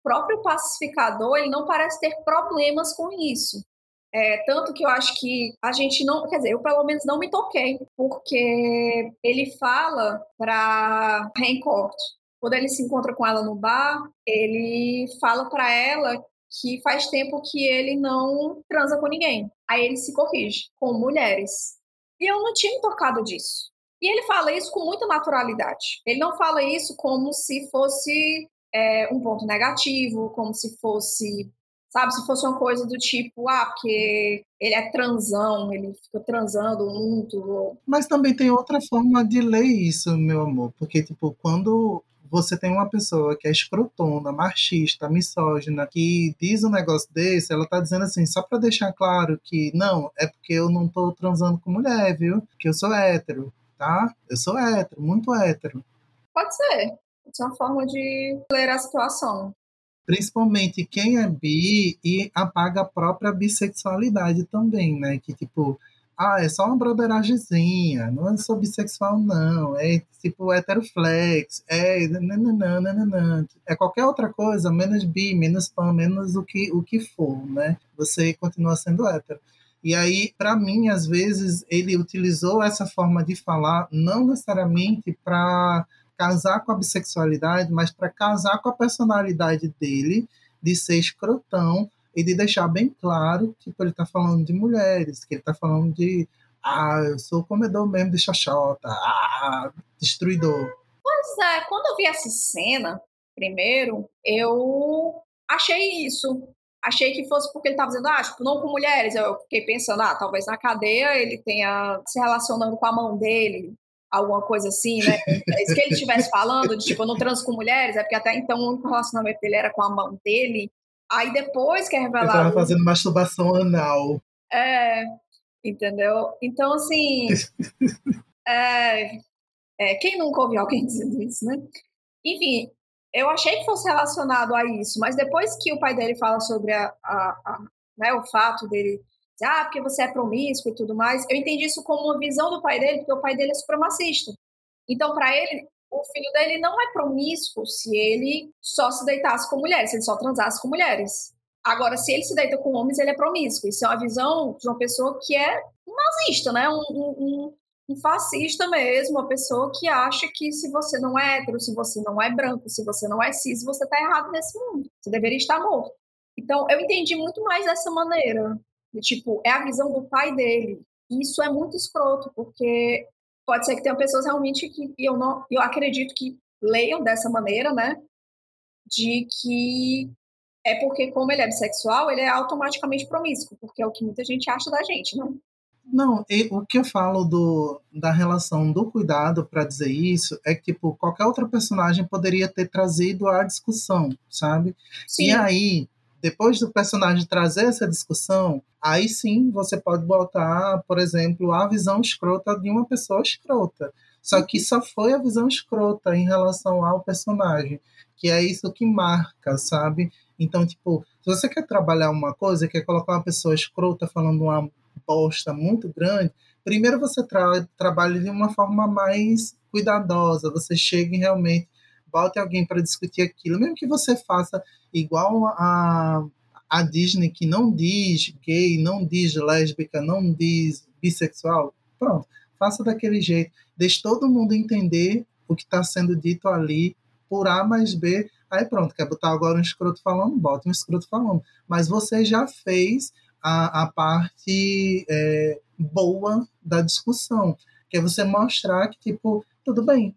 [SPEAKER 1] O próprio pacificador, ele não parece ter problemas com isso. É, tanto que eu acho que a gente não, quer dizer, eu pelo menos não me toquei, porque ele fala para Hancock, quando ele se encontra com ela no bar, ele fala para ela que faz tempo que ele não transa com ninguém. Aí ele se corrige, com mulheres. E eu não tinha tocado disso. E ele fala isso com muita naturalidade. Ele não fala isso como se fosse é, um ponto negativo, como se fosse Sabe, se fosse uma coisa do tipo, ah, porque ele é transão, ele fica transando muito.
[SPEAKER 2] Mas também tem outra forma de ler isso, meu amor. Porque, tipo, quando você tem uma pessoa que é escrotona, machista, misógina, que diz um negócio desse, ela tá dizendo assim, só para deixar claro que não, é porque eu não tô transando com mulher, viu? Que eu sou hétero, tá? Eu sou hétero, muito hétero.
[SPEAKER 1] Pode ser. Pode ser uma forma de ler a situação.
[SPEAKER 2] Principalmente quem é bi e apaga a própria bissexualidade também, né? Que tipo, ah, é só uma brotheragemzinha, não é bissexual, não, é tipo heteroflex, é nananana, é qualquer outra coisa, menos bi, menos pan, menos o que, o que for, né? Você continua sendo hétero. E aí, para mim, às vezes, ele utilizou essa forma de falar não necessariamente para casar com a bissexualidade, mas para casar com a personalidade dele, de ser escrotão, e de deixar bem claro que tipo, ele está falando de mulheres, que ele está falando de ah, eu sou comedor mesmo de xoxota, ah, destruidor.
[SPEAKER 1] Pois é, quando eu vi essa cena, primeiro, eu achei isso. Achei que fosse porque ele estava dizendo, ah, tipo, não com mulheres. Eu fiquei pensando, ah, talvez na cadeia ele tenha se relacionando com a mão dele, alguma coisa assim, né? É isso que ele estivesse falando, de tipo, eu não transo com mulheres, é porque até então o único relacionamento dele era com a mão dele. Aí depois que é revelado. Ele
[SPEAKER 2] tava fazendo masturbação anal.
[SPEAKER 1] É, entendeu? Então, assim. é, é, quem nunca ouviu alguém dizendo isso, né? Enfim, eu achei que fosse relacionado a isso, mas depois que o pai dele fala sobre a, a, a né, o fato dele dizer, ah, porque você é promíscuo e tudo mais, eu entendi isso como uma visão do pai dele, porque o pai dele é supremacista. Então, para ele, o filho dele não é promíscuo se ele só se deitasse com mulheres, se ele só transasse com mulheres. Agora, se ele se deita com homens, ele é promíscuo. Isso é uma visão de uma pessoa que é um nazista, né? Um, um, um, fascista mesmo, uma pessoa que acha que se você não é hétero, se você não é branco, se você não é cis, você está errado nesse mundo. Você deveria estar morto. Então, eu entendi muito mais dessa maneira. De, tipo, é a visão do pai dele. Isso é muito escroto, porque pode ser que tenha pessoas realmente que eu não, eu acredito que leiam dessa maneira, né? De que é porque como ele é bissexual, ele é automaticamente promíscuo, porque é o que muita gente acha da gente, não?
[SPEAKER 2] Não, o que eu falo do, da relação do cuidado para dizer isso é que tipo, qualquer outra personagem poderia ter trazido a discussão, sabe? Sim. E aí, depois do personagem trazer essa discussão, aí sim você pode botar, por exemplo, a visão escrota de uma pessoa escrota. Só que só foi a visão escrota em relação ao personagem, que é isso que marca, sabe? Então, tipo, se você quer trabalhar uma coisa, quer colocar uma pessoa escrota falando uma bosta muito grande, primeiro você tra trabalha de uma forma mais cuidadosa, você chega realmente bote alguém para discutir aquilo, mesmo que você faça igual a, a Disney, que não diz gay, não diz lésbica, não diz bissexual, pronto, faça daquele jeito, deixe todo mundo entender o que está sendo dito ali por A mais B, aí pronto, quer botar agora um escroto falando, bota um escroto falando, mas você já fez a, a parte é, boa da discussão, que é você mostrar que, tipo, tudo bem,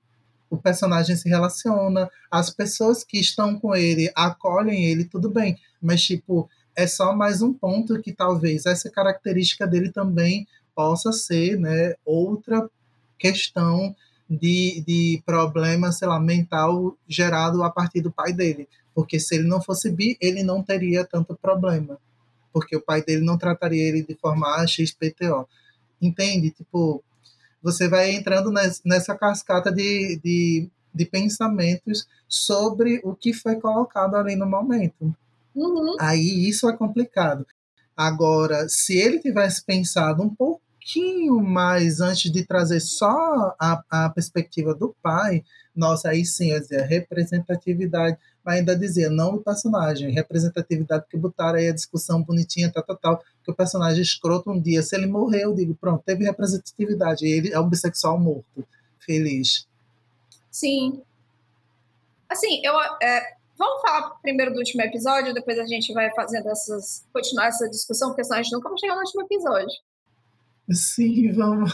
[SPEAKER 2] o personagem se relaciona, as pessoas que estão com ele acolhem ele, tudo bem, mas tipo, é só mais um ponto que talvez essa característica dele também possa ser, né, outra questão de, de problema, sei lá, mental gerado a partir do pai dele. Porque se ele não fosse bi, ele não teria tanto problema. Porque o pai dele não trataria ele de forma XPTO. Entende? Tipo, você vai entrando nessa cascata de, de, de pensamentos sobre o que foi colocado ali no momento.
[SPEAKER 1] Uhum.
[SPEAKER 2] Aí isso é complicado. Agora, se ele tivesse pensado um pouquinho mais antes de trazer só a, a perspectiva do pai, nossa, aí sim, eu dizia, representatividade, mas ainda dizia, não do personagem, representatividade, porque botaram aí a discussão bonitinha, tal, tal, tal, que o personagem escroto um dia, se ele morrer, eu digo, pronto, teve representatividade, ele é um bissexual morto, feliz.
[SPEAKER 1] Sim. Assim, eu... É, vamos falar primeiro do último episódio, depois a gente vai fazendo essas... continuar essa discussão, porque senão a gente nunca vai chegar no último episódio.
[SPEAKER 2] Sim, vamos.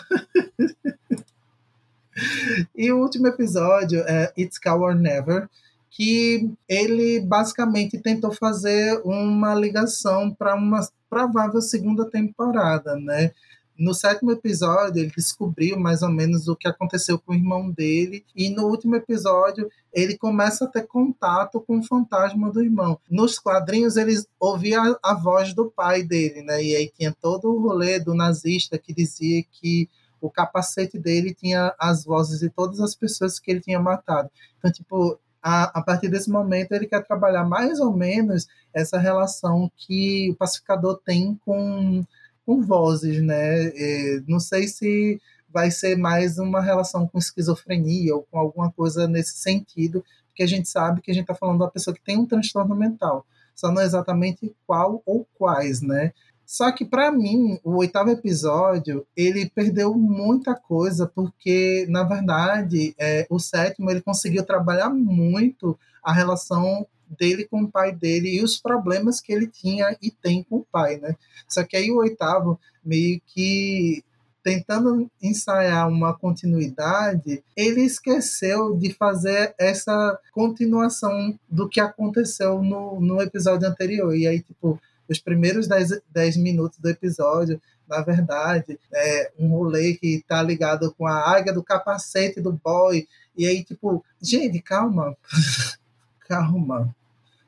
[SPEAKER 2] e o último episódio é It's Cow or Never, que ele basicamente tentou fazer uma ligação para uma provável segunda temporada, né? No sétimo episódio, ele descobriu mais ou menos o que aconteceu com o irmão dele, e no último episódio, ele começa a ter contato com o fantasma do irmão. Nos quadrinhos, ele ouvia a, a voz do pai dele, né? E aí tinha todo o rolê do nazista que dizia que o capacete dele tinha as vozes de todas as pessoas que ele tinha matado. Então, tipo, a, a partir desse momento ele quer trabalhar mais ou menos essa relação que o pacificador tem com, com vozes, né? É, não sei se vai ser mais uma relação com esquizofrenia ou com alguma coisa nesse sentido, porque a gente sabe que a gente está falando de uma pessoa que tem um transtorno mental, só não exatamente qual ou quais, né? Só que para mim, o oitavo episódio, ele perdeu muita coisa, porque, na verdade, é, o sétimo ele conseguiu trabalhar muito a relação dele com o pai dele e os problemas que ele tinha e tem com o pai, né? Só que aí o oitavo meio que tentando ensaiar uma continuidade, ele esqueceu de fazer essa continuação do que aconteceu no, no episódio anterior. E aí, tipo, os primeiros 10 minutos do episódio, na verdade, é um rolê que tá ligado com a águia do capacete do boy. E aí, tipo, gente, calma. calma.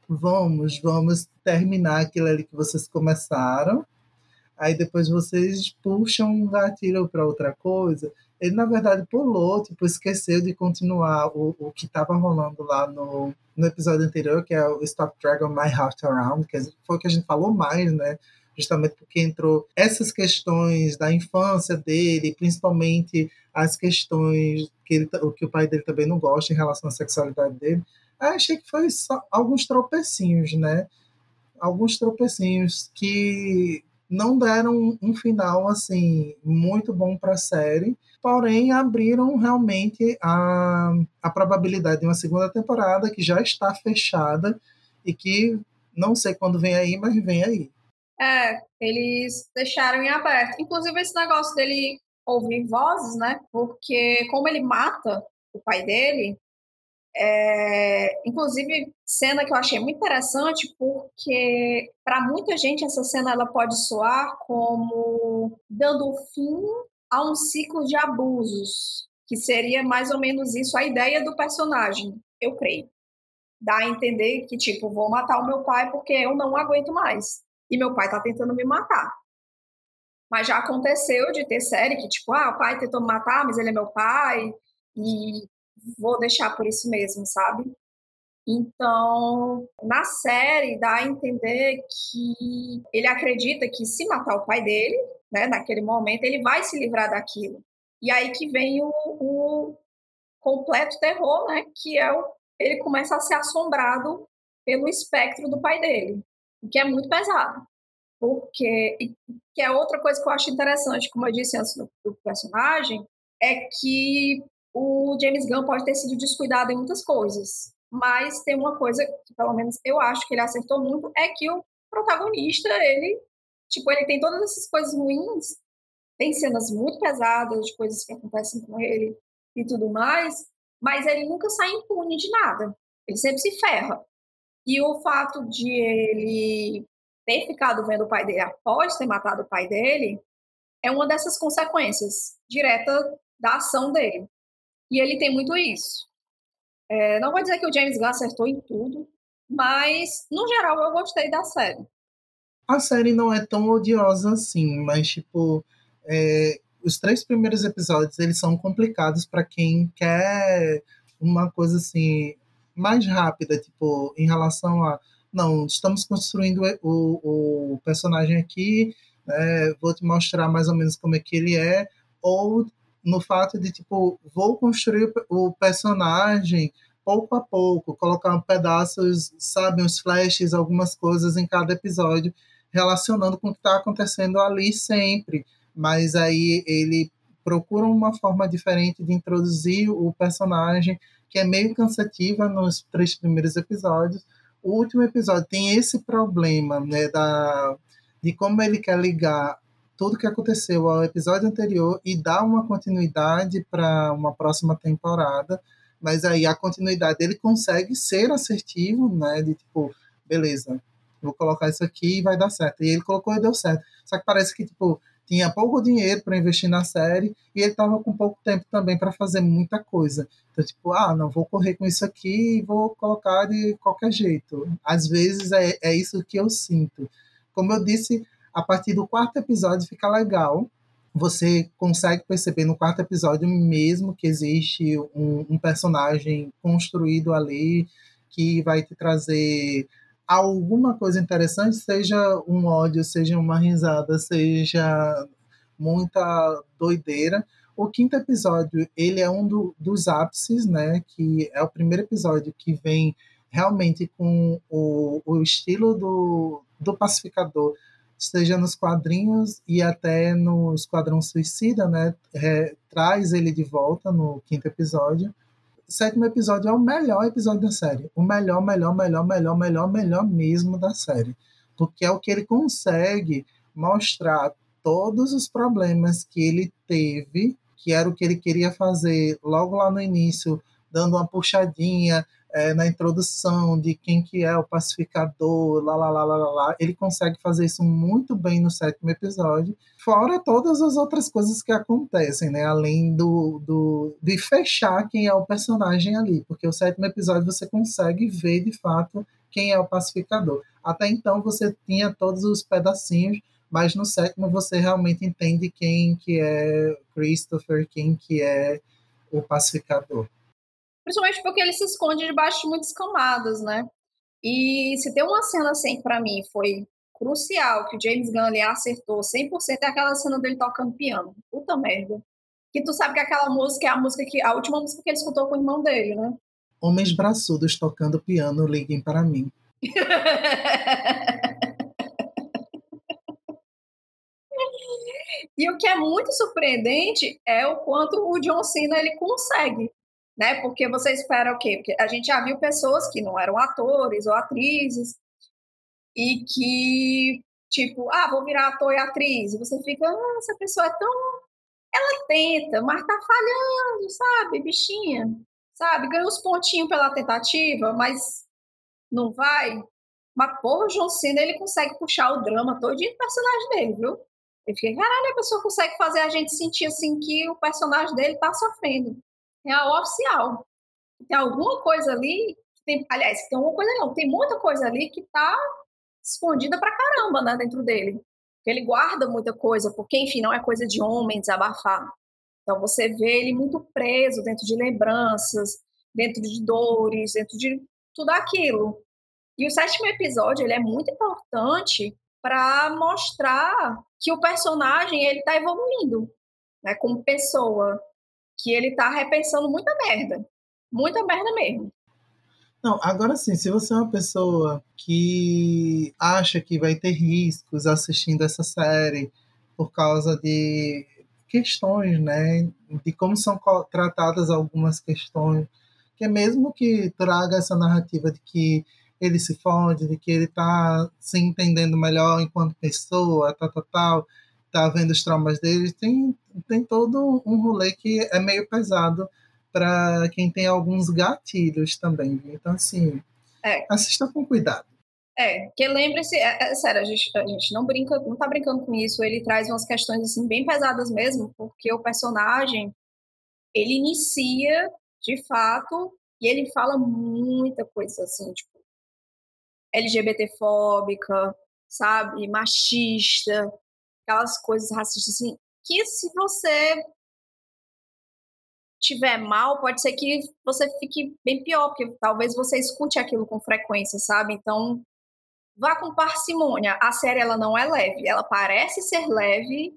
[SPEAKER 2] Vamos, vamos terminar aquilo ali que vocês começaram. Aí depois vocês puxam um gatilho para outra coisa. Ele, na verdade, pulou, tipo, esqueceu de continuar o, o que estava rolando lá no, no episódio anterior, que é o Stop Dragon My Heart Around, que foi o que a gente falou mais, né? Justamente porque entrou essas questões da infância dele, principalmente as questões que, ele, que o pai dele também não gosta em relação à sexualidade dele. Aí achei que foi só alguns tropecinhos, né? Alguns tropecinhos que não deram um final assim muito bom para a série, porém abriram realmente a, a probabilidade de uma segunda temporada que já está fechada e que não sei quando vem aí, mas vem aí.
[SPEAKER 1] É, eles deixaram em aberto. Inclusive esse negócio dele ouvir vozes, né? Porque como ele mata o pai dele, é, inclusive, cena que eu achei muito interessante, porque para muita gente essa cena ela pode soar como dando fim a um ciclo de abusos, que seria mais ou menos isso a ideia do personagem, eu creio. Dá a entender que, tipo, vou matar o meu pai porque eu não aguento mais. E meu pai tá tentando me matar. Mas já aconteceu de ter série que, tipo, ah, o pai tentou me matar, mas ele é meu pai. E vou deixar por isso mesmo, sabe? Então, na série dá a entender que ele acredita que se matar o pai dele, né, naquele momento, ele vai se livrar daquilo. E aí que vem o, o completo terror, né, que é o, ele começa a ser assombrado pelo espectro do pai dele, o que é muito pesado. Porque, que é outra coisa que eu acho interessante, como eu disse antes do, do personagem, é que o James Gunn pode ter sido descuidado em muitas coisas, mas tem uma coisa que pelo menos eu acho que ele acertou muito é que o protagonista, ele, tipo, ele tem todas essas coisas ruins, tem cenas muito pesadas de coisas que acontecem com ele e tudo mais, mas ele nunca sai impune de nada. Ele sempre se ferra. E o fato de ele ter ficado vendo o pai dele após ter matado o pai dele é uma dessas consequências direta da ação dele. E ele tem muito isso. É, não vou dizer que o James Gunn acertou em tudo, mas no geral eu gostei da série.
[SPEAKER 2] A série não é tão odiosa assim, mas tipo, é, os três primeiros episódios eles são complicados para quem quer uma coisa assim mais rápida, tipo, em relação a não, estamos construindo o, o personagem aqui, né, vou te mostrar mais ou menos como é que ele é, ou no fato de, tipo, vou construir o personagem pouco a pouco, colocar pedaços, sabe, uns flashes, algumas coisas em cada episódio, relacionando com o que está acontecendo ali sempre. Mas aí ele procura uma forma diferente de introduzir o personagem, que é meio cansativa nos três primeiros episódios. O último episódio tem esse problema, né, da, de como ele quer ligar tudo que aconteceu ao episódio anterior e dar uma continuidade para uma próxima temporada. Mas aí a continuidade ele consegue ser assertivo, né? De tipo, beleza, vou colocar isso aqui e vai dar certo. E ele colocou e deu certo. Só que parece que, tipo, tinha pouco dinheiro para investir na série e ele estava com pouco tempo também para fazer muita coisa. Então, tipo, ah, não vou correr com isso aqui e vou colocar de qualquer jeito. Às vezes é, é isso que eu sinto. Como eu disse, a partir do quarto episódio fica legal. você consegue perceber no quarto episódio mesmo que existe um, um personagem construído ali que vai te trazer alguma coisa interessante, seja um ódio, seja uma risada, seja muita doideira. O quinto episódio, ele é um do, dos ápices, né? Que é o primeiro episódio que vem realmente com o, o estilo do, do pacificador, seja nos quadrinhos e até no Esquadrão Suicida, né? É, traz ele de volta no quinto episódio. O sétimo episódio é o melhor episódio da série. O melhor, melhor, melhor, melhor, melhor, melhor mesmo da série. Porque é o que ele consegue mostrar todos os problemas que ele teve, que era o que ele queria fazer logo lá no início, dando uma puxadinha, é, na introdução de quem que é o pacificador, lá, lá, lá, lá, lá, ele consegue fazer isso muito bem no sétimo episódio, fora todas as outras coisas que acontecem, né, além do, do de fechar quem é o personagem ali, porque o sétimo episódio você consegue ver de fato quem é o pacificador. Até então você tinha todos os pedacinhos, mas no sétimo você realmente entende quem que é Christopher, quem que é o pacificador.
[SPEAKER 1] Principalmente porque ele se esconde debaixo de muitas camadas, né? E se tem uma cena assim para mim foi crucial que o James Gunn ali acertou 100% é aquela cena dele tocando piano. Puta merda. Que tu sabe que aquela música é a música que a última música que ele escutou com o irmão dele, né?
[SPEAKER 2] Homens braçudos tocando piano, liguem para mim.
[SPEAKER 1] e o que é muito surpreendente é o quanto o John Cena ele consegue né? Porque você espera o quê? Porque a gente já viu pessoas que não eram atores ou atrizes e que, tipo, ah, vou virar ator e atriz. E você fica, ah, essa pessoa é tão. Ela tenta, mas tá falhando, sabe, bichinha? Sabe? Ganhou uns pontinhos pela tentativa, mas não vai. Mas, porra, o John Cena, ele consegue puxar o drama todo de personagem dele, viu? Eu fiquei, caralho, a pessoa consegue fazer a gente sentir assim que o personagem dele tá sofrendo real oficial. Tem alguma coisa ali, tem, aliás, tem alguma coisa não, tem muita coisa ali que está escondida pra caramba, né, dentro dele. Ele guarda muita coisa, porque, enfim, não é coisa de homem desabafar. Então você vê ele muito preso dentro de lembranças, dentro de dores, dentro de tudo aquilo. E o sétimo episódio ele é muito importante para mostrar que o personagem ele está evoluindo, né, como pessoa que ele tá repensando muita merda. Muita merda mesmo.
[SPEAKER 2] Não, agora sim, se você é uma pessoa que acha que vai ter riscos assistindo essa série por causa de questões, né, de como são tratadas algumas questões, que é mesmo que traga essa narrativa de que ele se fode, de que ele está se entendendo melhor enquanto pessoa, tal, tal, tal, tá vendo os traumas deles, tem, tem todo um rolê que é meio pesado para quem tem alguns gatilhos também. Então, assim, é. assista com cuidado.
[SPEAKER 1] É, que lembre-se, é, é, sério, a gente, a gente não brinca, não tá brincando com isso, ele traz umas questões assim bem pesadas mesmo, porque o personagem ele inicia de fato e ele fala muita coisa assim, tipo LGBTfóbica, sabe, machista, aquelas coisas racistas assim, que se você tiver mal, pode ser que você fique bem pior, porque talvez você escute aquilo com frequência, sabe? Então, vá com parcimônia. A série ela não é leve, ela parece ser leve,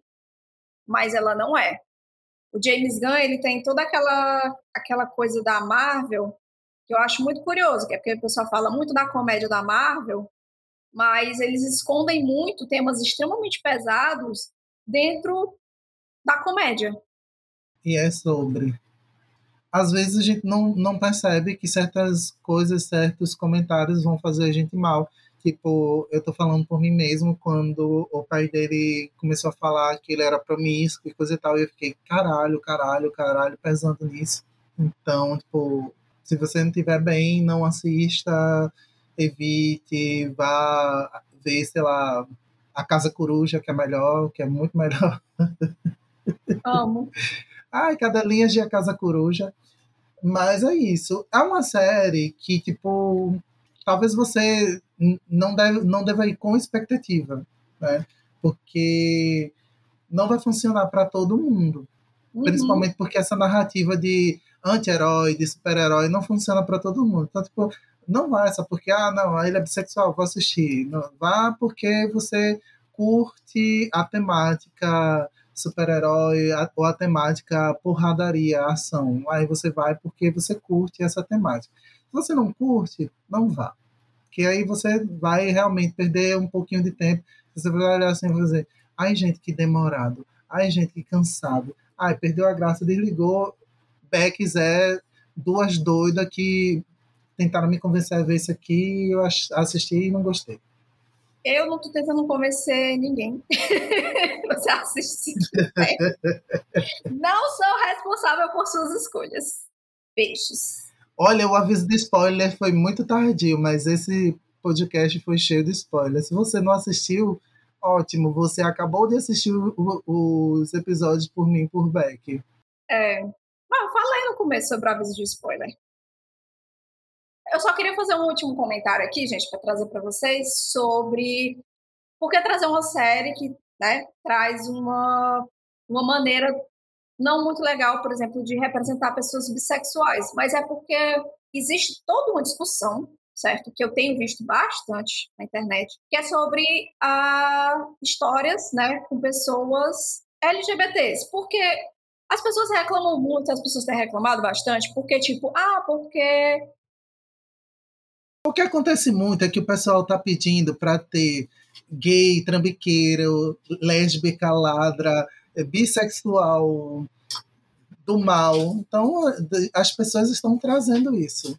[SPEAKER 1] mas ela não é. O James Gunn, ele tem toda aquela aquela coisa da Marvel que eu acho muito curioso, que é porque o pessoal fala muito da comédia da Marvel, mas eles escondem muito temas extremamente pesados dentro da comédia.
[SPEAKER 2] E é sobre. Às vezes a gente não, não percebe que certas coisas, certos comentários vão fazer a gente mal. Tipo, eu tô falando por mim mesmo, quando o pai dele começou a falar que ele era promíscuo e coisa e tal, e eu fiquei, caralho, caralho, caralho, pesando nisso. Então, tipo, se você não estiver bem, não assista evite, vá ver, sei lá, a Casa Coruja, que é melhor, que é muito melhor.
[SPEAKER 1] Amo.
[SPEAKER 2] Ai, cada linha de A Casa Coruja. Mas é isso. É uma série que, tipo, talvez você não deve, não deva ir com expectativa, né? Porque não vai funcionar para todo mundo. Uhum. Principalmente porque essa narrativa de anti-herói, de super-herói, não funciona para todo mundo. Então, tipo, não vá só porque, ah, não, ele é bissexual, vou assistir. Não, vá porque você curte a temática super-herói ou a temática porradaria, ação. Aí você vai porque você curte essa temática. Se você não curte, não vá. Que aí você vai realmente perder um pouquinho de tempo. Você vai olhar assim e dizer, ai gente, que demorado. Ai gente, que cansado. Ai, perdeu a graça, desligou. Beck Zé, duas doidas que tentaram me convencer a ver isso aqui, eu assisti e não gostei.
[SPEAKER 1] Eu não estou tentando convencer ninguém. Você assiste. não sou responsável por suas escolhas. Beijos.
[SPEAKER 2] Olha, o aviso de spoiler foi muito tardio, mas esse podcast foi cheio de spoilers. Se você não assistiu, ótimo. Você acabou de assistir o, os episódios por mim, por Beck.
[SPEAKER 1] É. Bom, falei no começo sobre o aviso de spoiler. Eu só queria fazer um último comentário aqui, gente, para trazer para vocês sobre por que trazer uma série que né, traz uma, uma maneira não muito legal, por exemplo, de representar pessoas bissexuais, mas é porque existe toda uma discussão, certo? Que eu tenho visto bastante na internet, que é sobre a histórias, né, com pessoas LGBTs, porque as pessoas reclamam muito, as pessoas têm reclamado bastante, porque tipo, ah, porque
[SPEAKER 2] o que acontece muito é que o pessoal está pedindo para ter gay, trambiqueiro, lésbica, ladra, é, bissexual, do mal. Então, as pessoas estão trazendo isso.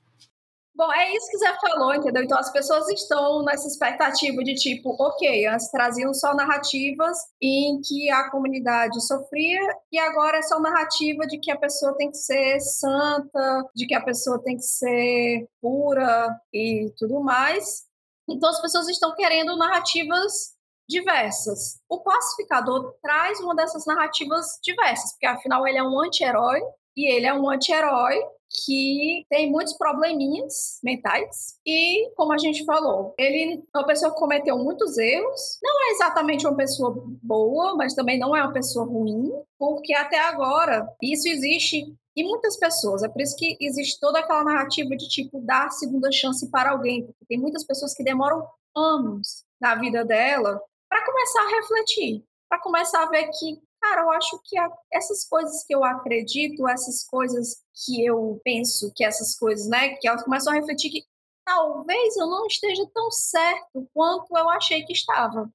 [SPEAKER 1] Bom, é isso que Zé falou, entendeu? Então as pessoas estão nessa expectativa de tipo, ok, antes traziam só narrativas em que a comunidade sofria e agora é só narrativa de que a pessoa tem que ser santa, de que a pessoa tem que ser pura e tudo mais. Então as pessoas estão querendo narrativas diversas. O pacificador traz uma dessas narrativas diversas, porque afinal ele é um anti-herói e ele é um anti-herói que tem muitos probleminhas mentais e, como a gente falou, ele é uma pessoa que cometeu muitos erros. Não é exatamente uma pessoa boa, mas também não é uma pessoa ruim, porque até agora isso existe em muitas pessoas. É por isso que existe toda aquela narrativa de tipo dar segunda chance para alguém, porque tem muitas pessoas que demoram anos na vida dela para começar a refletir, para começar a ver que Cara, eu acho que essas coisas que eu acredito, essas coisas que eu penso, que essas coisas, né, que elas começam a refletir que talvez eu não esteja tão certo quanto eu achei que estava.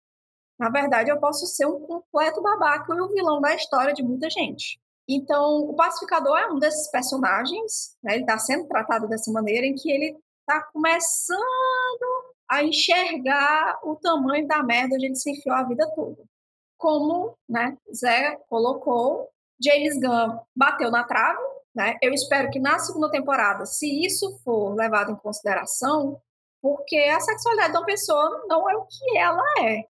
[SPEAKER 1] Na verdade, eu posso ser um completo babaca e o vilão da história de muita gente. Então, o pacificador é um desses personagens, né, ele está sendo tratado dessa maneira em que ele está começando a enxergar o tamanho da merda onde ele se enfiou a vida toda como né, Zé colocou, James Gunn bateu na trave. Né? Eu espero que na segunda temporada, se isso for levado em consideração, porque a sexualidade de uma pessoa não é o que ela é.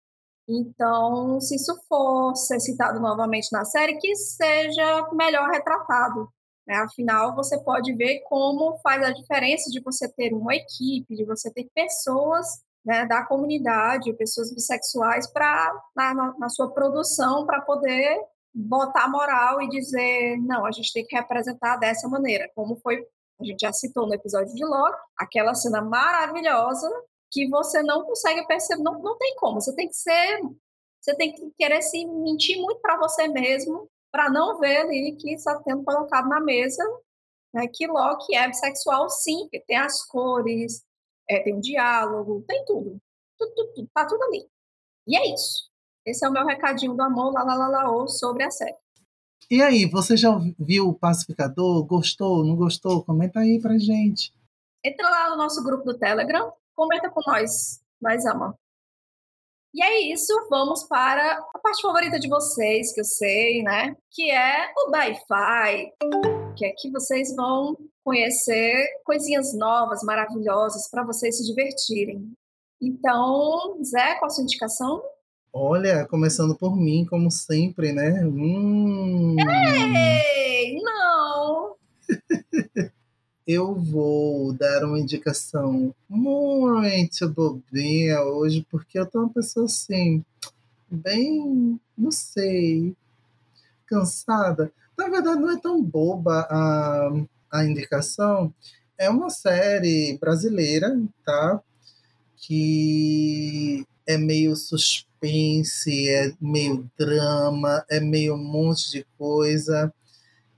[SPEAKER 1] Então, se isso for ser citado novamente na série, que seja melhor retratado. Né? Afinal, você pode ver como faz a diferença de você ter uma equipe, de você ter pessoas né, da comunidade, pessoas bissexuais, para na, na sua produção, para poder botar moral e dizer, não, a gente tem que representar dessa maneira, como foi, a gente já citou no episódio de Loki, aquela cena maravilhosa que você não consegue perceber, não, não tem como, você tem que ser, você tem que querer se mentir muito para você mesmo, para não ver ali que está sendo colocado na mesa né, que Loki é bissexual sim, que tem as cores, é, tem um diálogo, tem tudo. Tudo, tudo, tudo. Tá tudo ali. E é isso. Esse é o meu recadinho do amor, lá, lá, lá, lá, ou, sobre a série.
[SPEAKER 2] E aí, você já viu o Pacificador? Gostou, não gostou? Comenta aí pra gente.
[SPEAKER 1] Entra lá no nosso grupo do Telegram, comenta com nós, nós amamos. E é isso, vamos para a parte favorita de vocês, que eu sei, né? Que é o Wi-Fi que aqui vocês vão conhecer coisinhas novas, maravilhosas, para vocês se divertirem. Então, Zé, qual a sua indicação?
[SPEAKER 2] Olha, começando por mim, como sempre, né? Hum...
[SPEAKER 1] Ei, não!
[SPEAKER 2] Eu vou dar uma indicação muito bobinha hoje, porque eu tô uma pessoa assim, bem não sei, cansada. Na verdade, não é tão boba a, a indicação. É uma série brasileira, tá? Que é meio suspense, é meio drama, é meio um monte de coisa.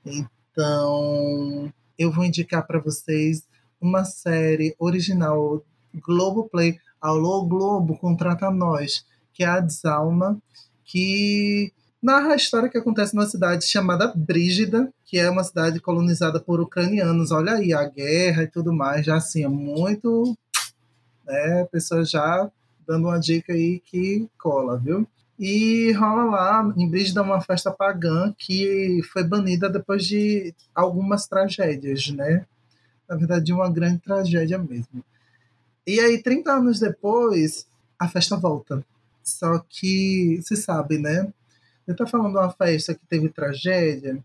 [SPEAKER 2] Então, eu vou indicar para vocês uma série original Globoplay. Alô Globo, contrata nós, que é a Desalma, que narra a história que acontece numa cidade chamada Brígida, que é uma cidade colonizada por ucranianos. Olha aí, a guerra e tudo mais, já assim, é muito. Né, pessoa já dando uma dica aí que cola, viu? E rola lá em Brígida uma festa pagã que foi banida depois de algumas tragédias, né? Na verdade, de uma grande tragédia mesmo. E aí, 30 anos depois, a festa volta. Só que, se sabe, né? Eu tô falando de uma festa que teve tragédia.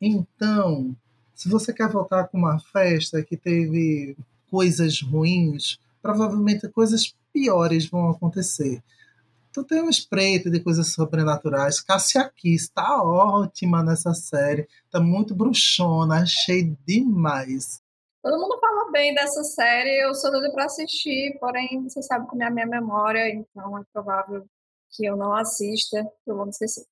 [SPEAKER 2] Então, se você quer voltar com uma festa que teve coisas ruins, provavelmente coisas piores vão acontecer. Tu tem um espreito de coisas sobrenaturais. Cássia Kiss está ótima nessa série. Tá muito bruxona, achei demais.
[SPEAKER 1] Todo mundo fala bem dessa série, eu sou doida para assistir, porém você sabe como é a minha memória, então é provável que eu não assista, eu vou me esquecer.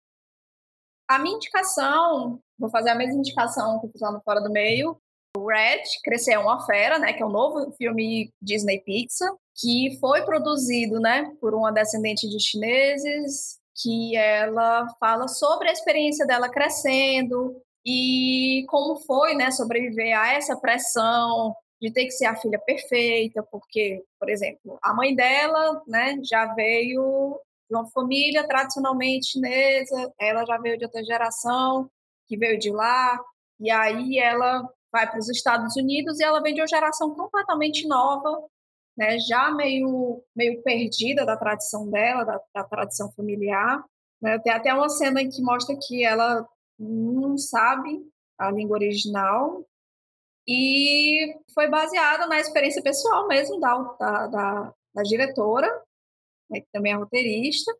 [SPEAKER 1] A minha indicação, vou fazer a mesma indicação que eu fiz lá no Fora do Meio, Red, Crescer é uma Fera, né, que é um novo filme Disney Pixar, que foi produzido, né, por uma descendente de chineses, que ela fala sobre a experiência dela crescendo e como foi, né, sobreviver a essa pressão de ter que ser a filha perfeita, porque, por exemplo, a mãe dela, né, já veio de uma família tradicionalmente chinesa, ela já veio de outra geração que veio de lá, e aí ela vai para os Estados Unidos e ela vem de uma geração completamente nova, né, já meio, meio perdida da tradição dela, da, da tradição familiar. Né? Tem até uma cena que mostra que ela não sabe a língua original e foi baseada na experiência pessoal mesmo da, da, da, da diretora, né, que também é roteirista.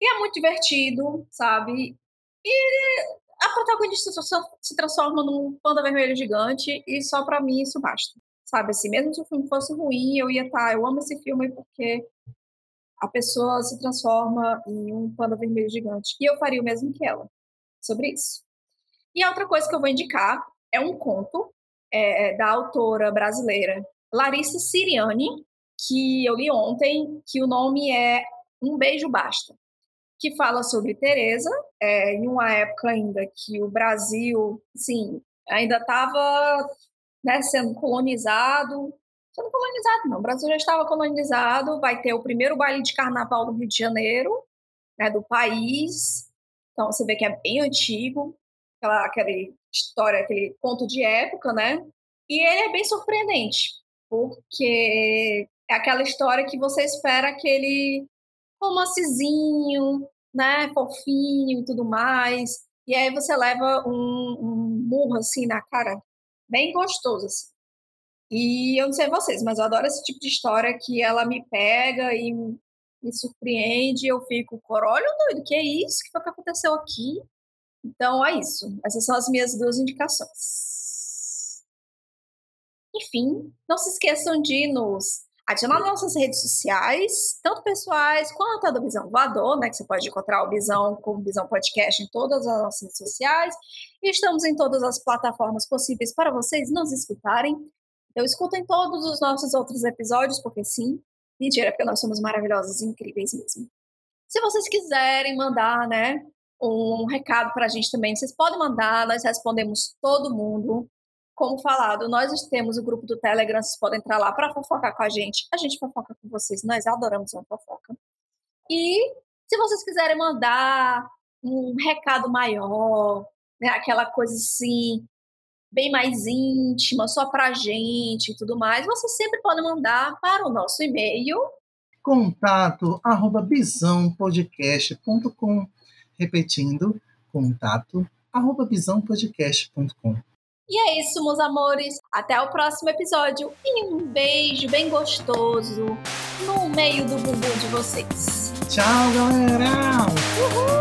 [SPEAKER 1] E é muito divertido, sabe? E a protagonista se transforma num panda vermelho gigante e só para mim isso basta. Sabe assim, mesmo se o filme fosse ruim, eu ia estar, tá, eu amo esse filme porque a pessoa se transforma em um panda vermelho gigante. E eu faria o mesmo que ela sobre isso. E a outra coisa que eu vou indicar é um conto é, da autora brasileira Larissa Siriani, que eu li ontem, que o nome é Um Beijo Basta que fala sobre Teresa, é, em uma época ainda que o Brasil, sim, ainda estava né, sendo colonizado, sendo colonizado não, o Brasil já estava colonizado, vai ter o primeiro baile de carnaval no Rio de Janeiro, né, do país, então você vê que é bem antigo, aquela, aquela história, aquele conto de época, né, e ele é bem surpreendente, porque é aquela história que você espera aquele romancezinho, né, fofinho e tudo mais. E aí você leva um, um murro assim na cara, bem gostoso assim. E eu não sei vocês, mas eu adoro esse tipo de história que ela me pega e me surpreende. Eu fico, corolho doido, que é isso? O que foi que aconteceu aqui? Então é isso. Essas são as minhas duas indicações. Enfim, não se esqueçam de nos adicionar nas nossas redes sociais, tanto pessoais quanto a do Visão Voador, né? Que você pode encontrar o Visão com o Visão Podcast em todas as nossas redes sociais. E estamos em todas as plataformas possíveis para vocês nos escutarem. Então, escutem todos os nossos outros episódios, porque sim, mentira, porque nós somos maravilhosos e incríveis mesmo. Se vocês quiserem mandar, né, um recado para a gente também, vocês podem mandar, nós respondemos todo mundo. Como falado, nós temos o grupo do Telegram, vocês podem entrar lá para fofocar com a gente. A gente fofoca com vocês, nós adoramos uma fofoca. E se vocês quiserem mandar um recado maior, né, aquela coisa assim, bem mais íntima, só para a gente e tudo mais, vocês sempre podem mandar para o nosso e-mail.
[SPEAKER 2] Contato arroba bisãopodcast.com Repetindo, contato arroba bisãopodcast.com
[SPEAKER 1] e é isso, meus amores. Até o próximo episódio. E um beijo bem gostoso no meio do bumbum de vocês.
[SPEAKER 2] Tchau, galera!
[SPEAKER 1] Uhul!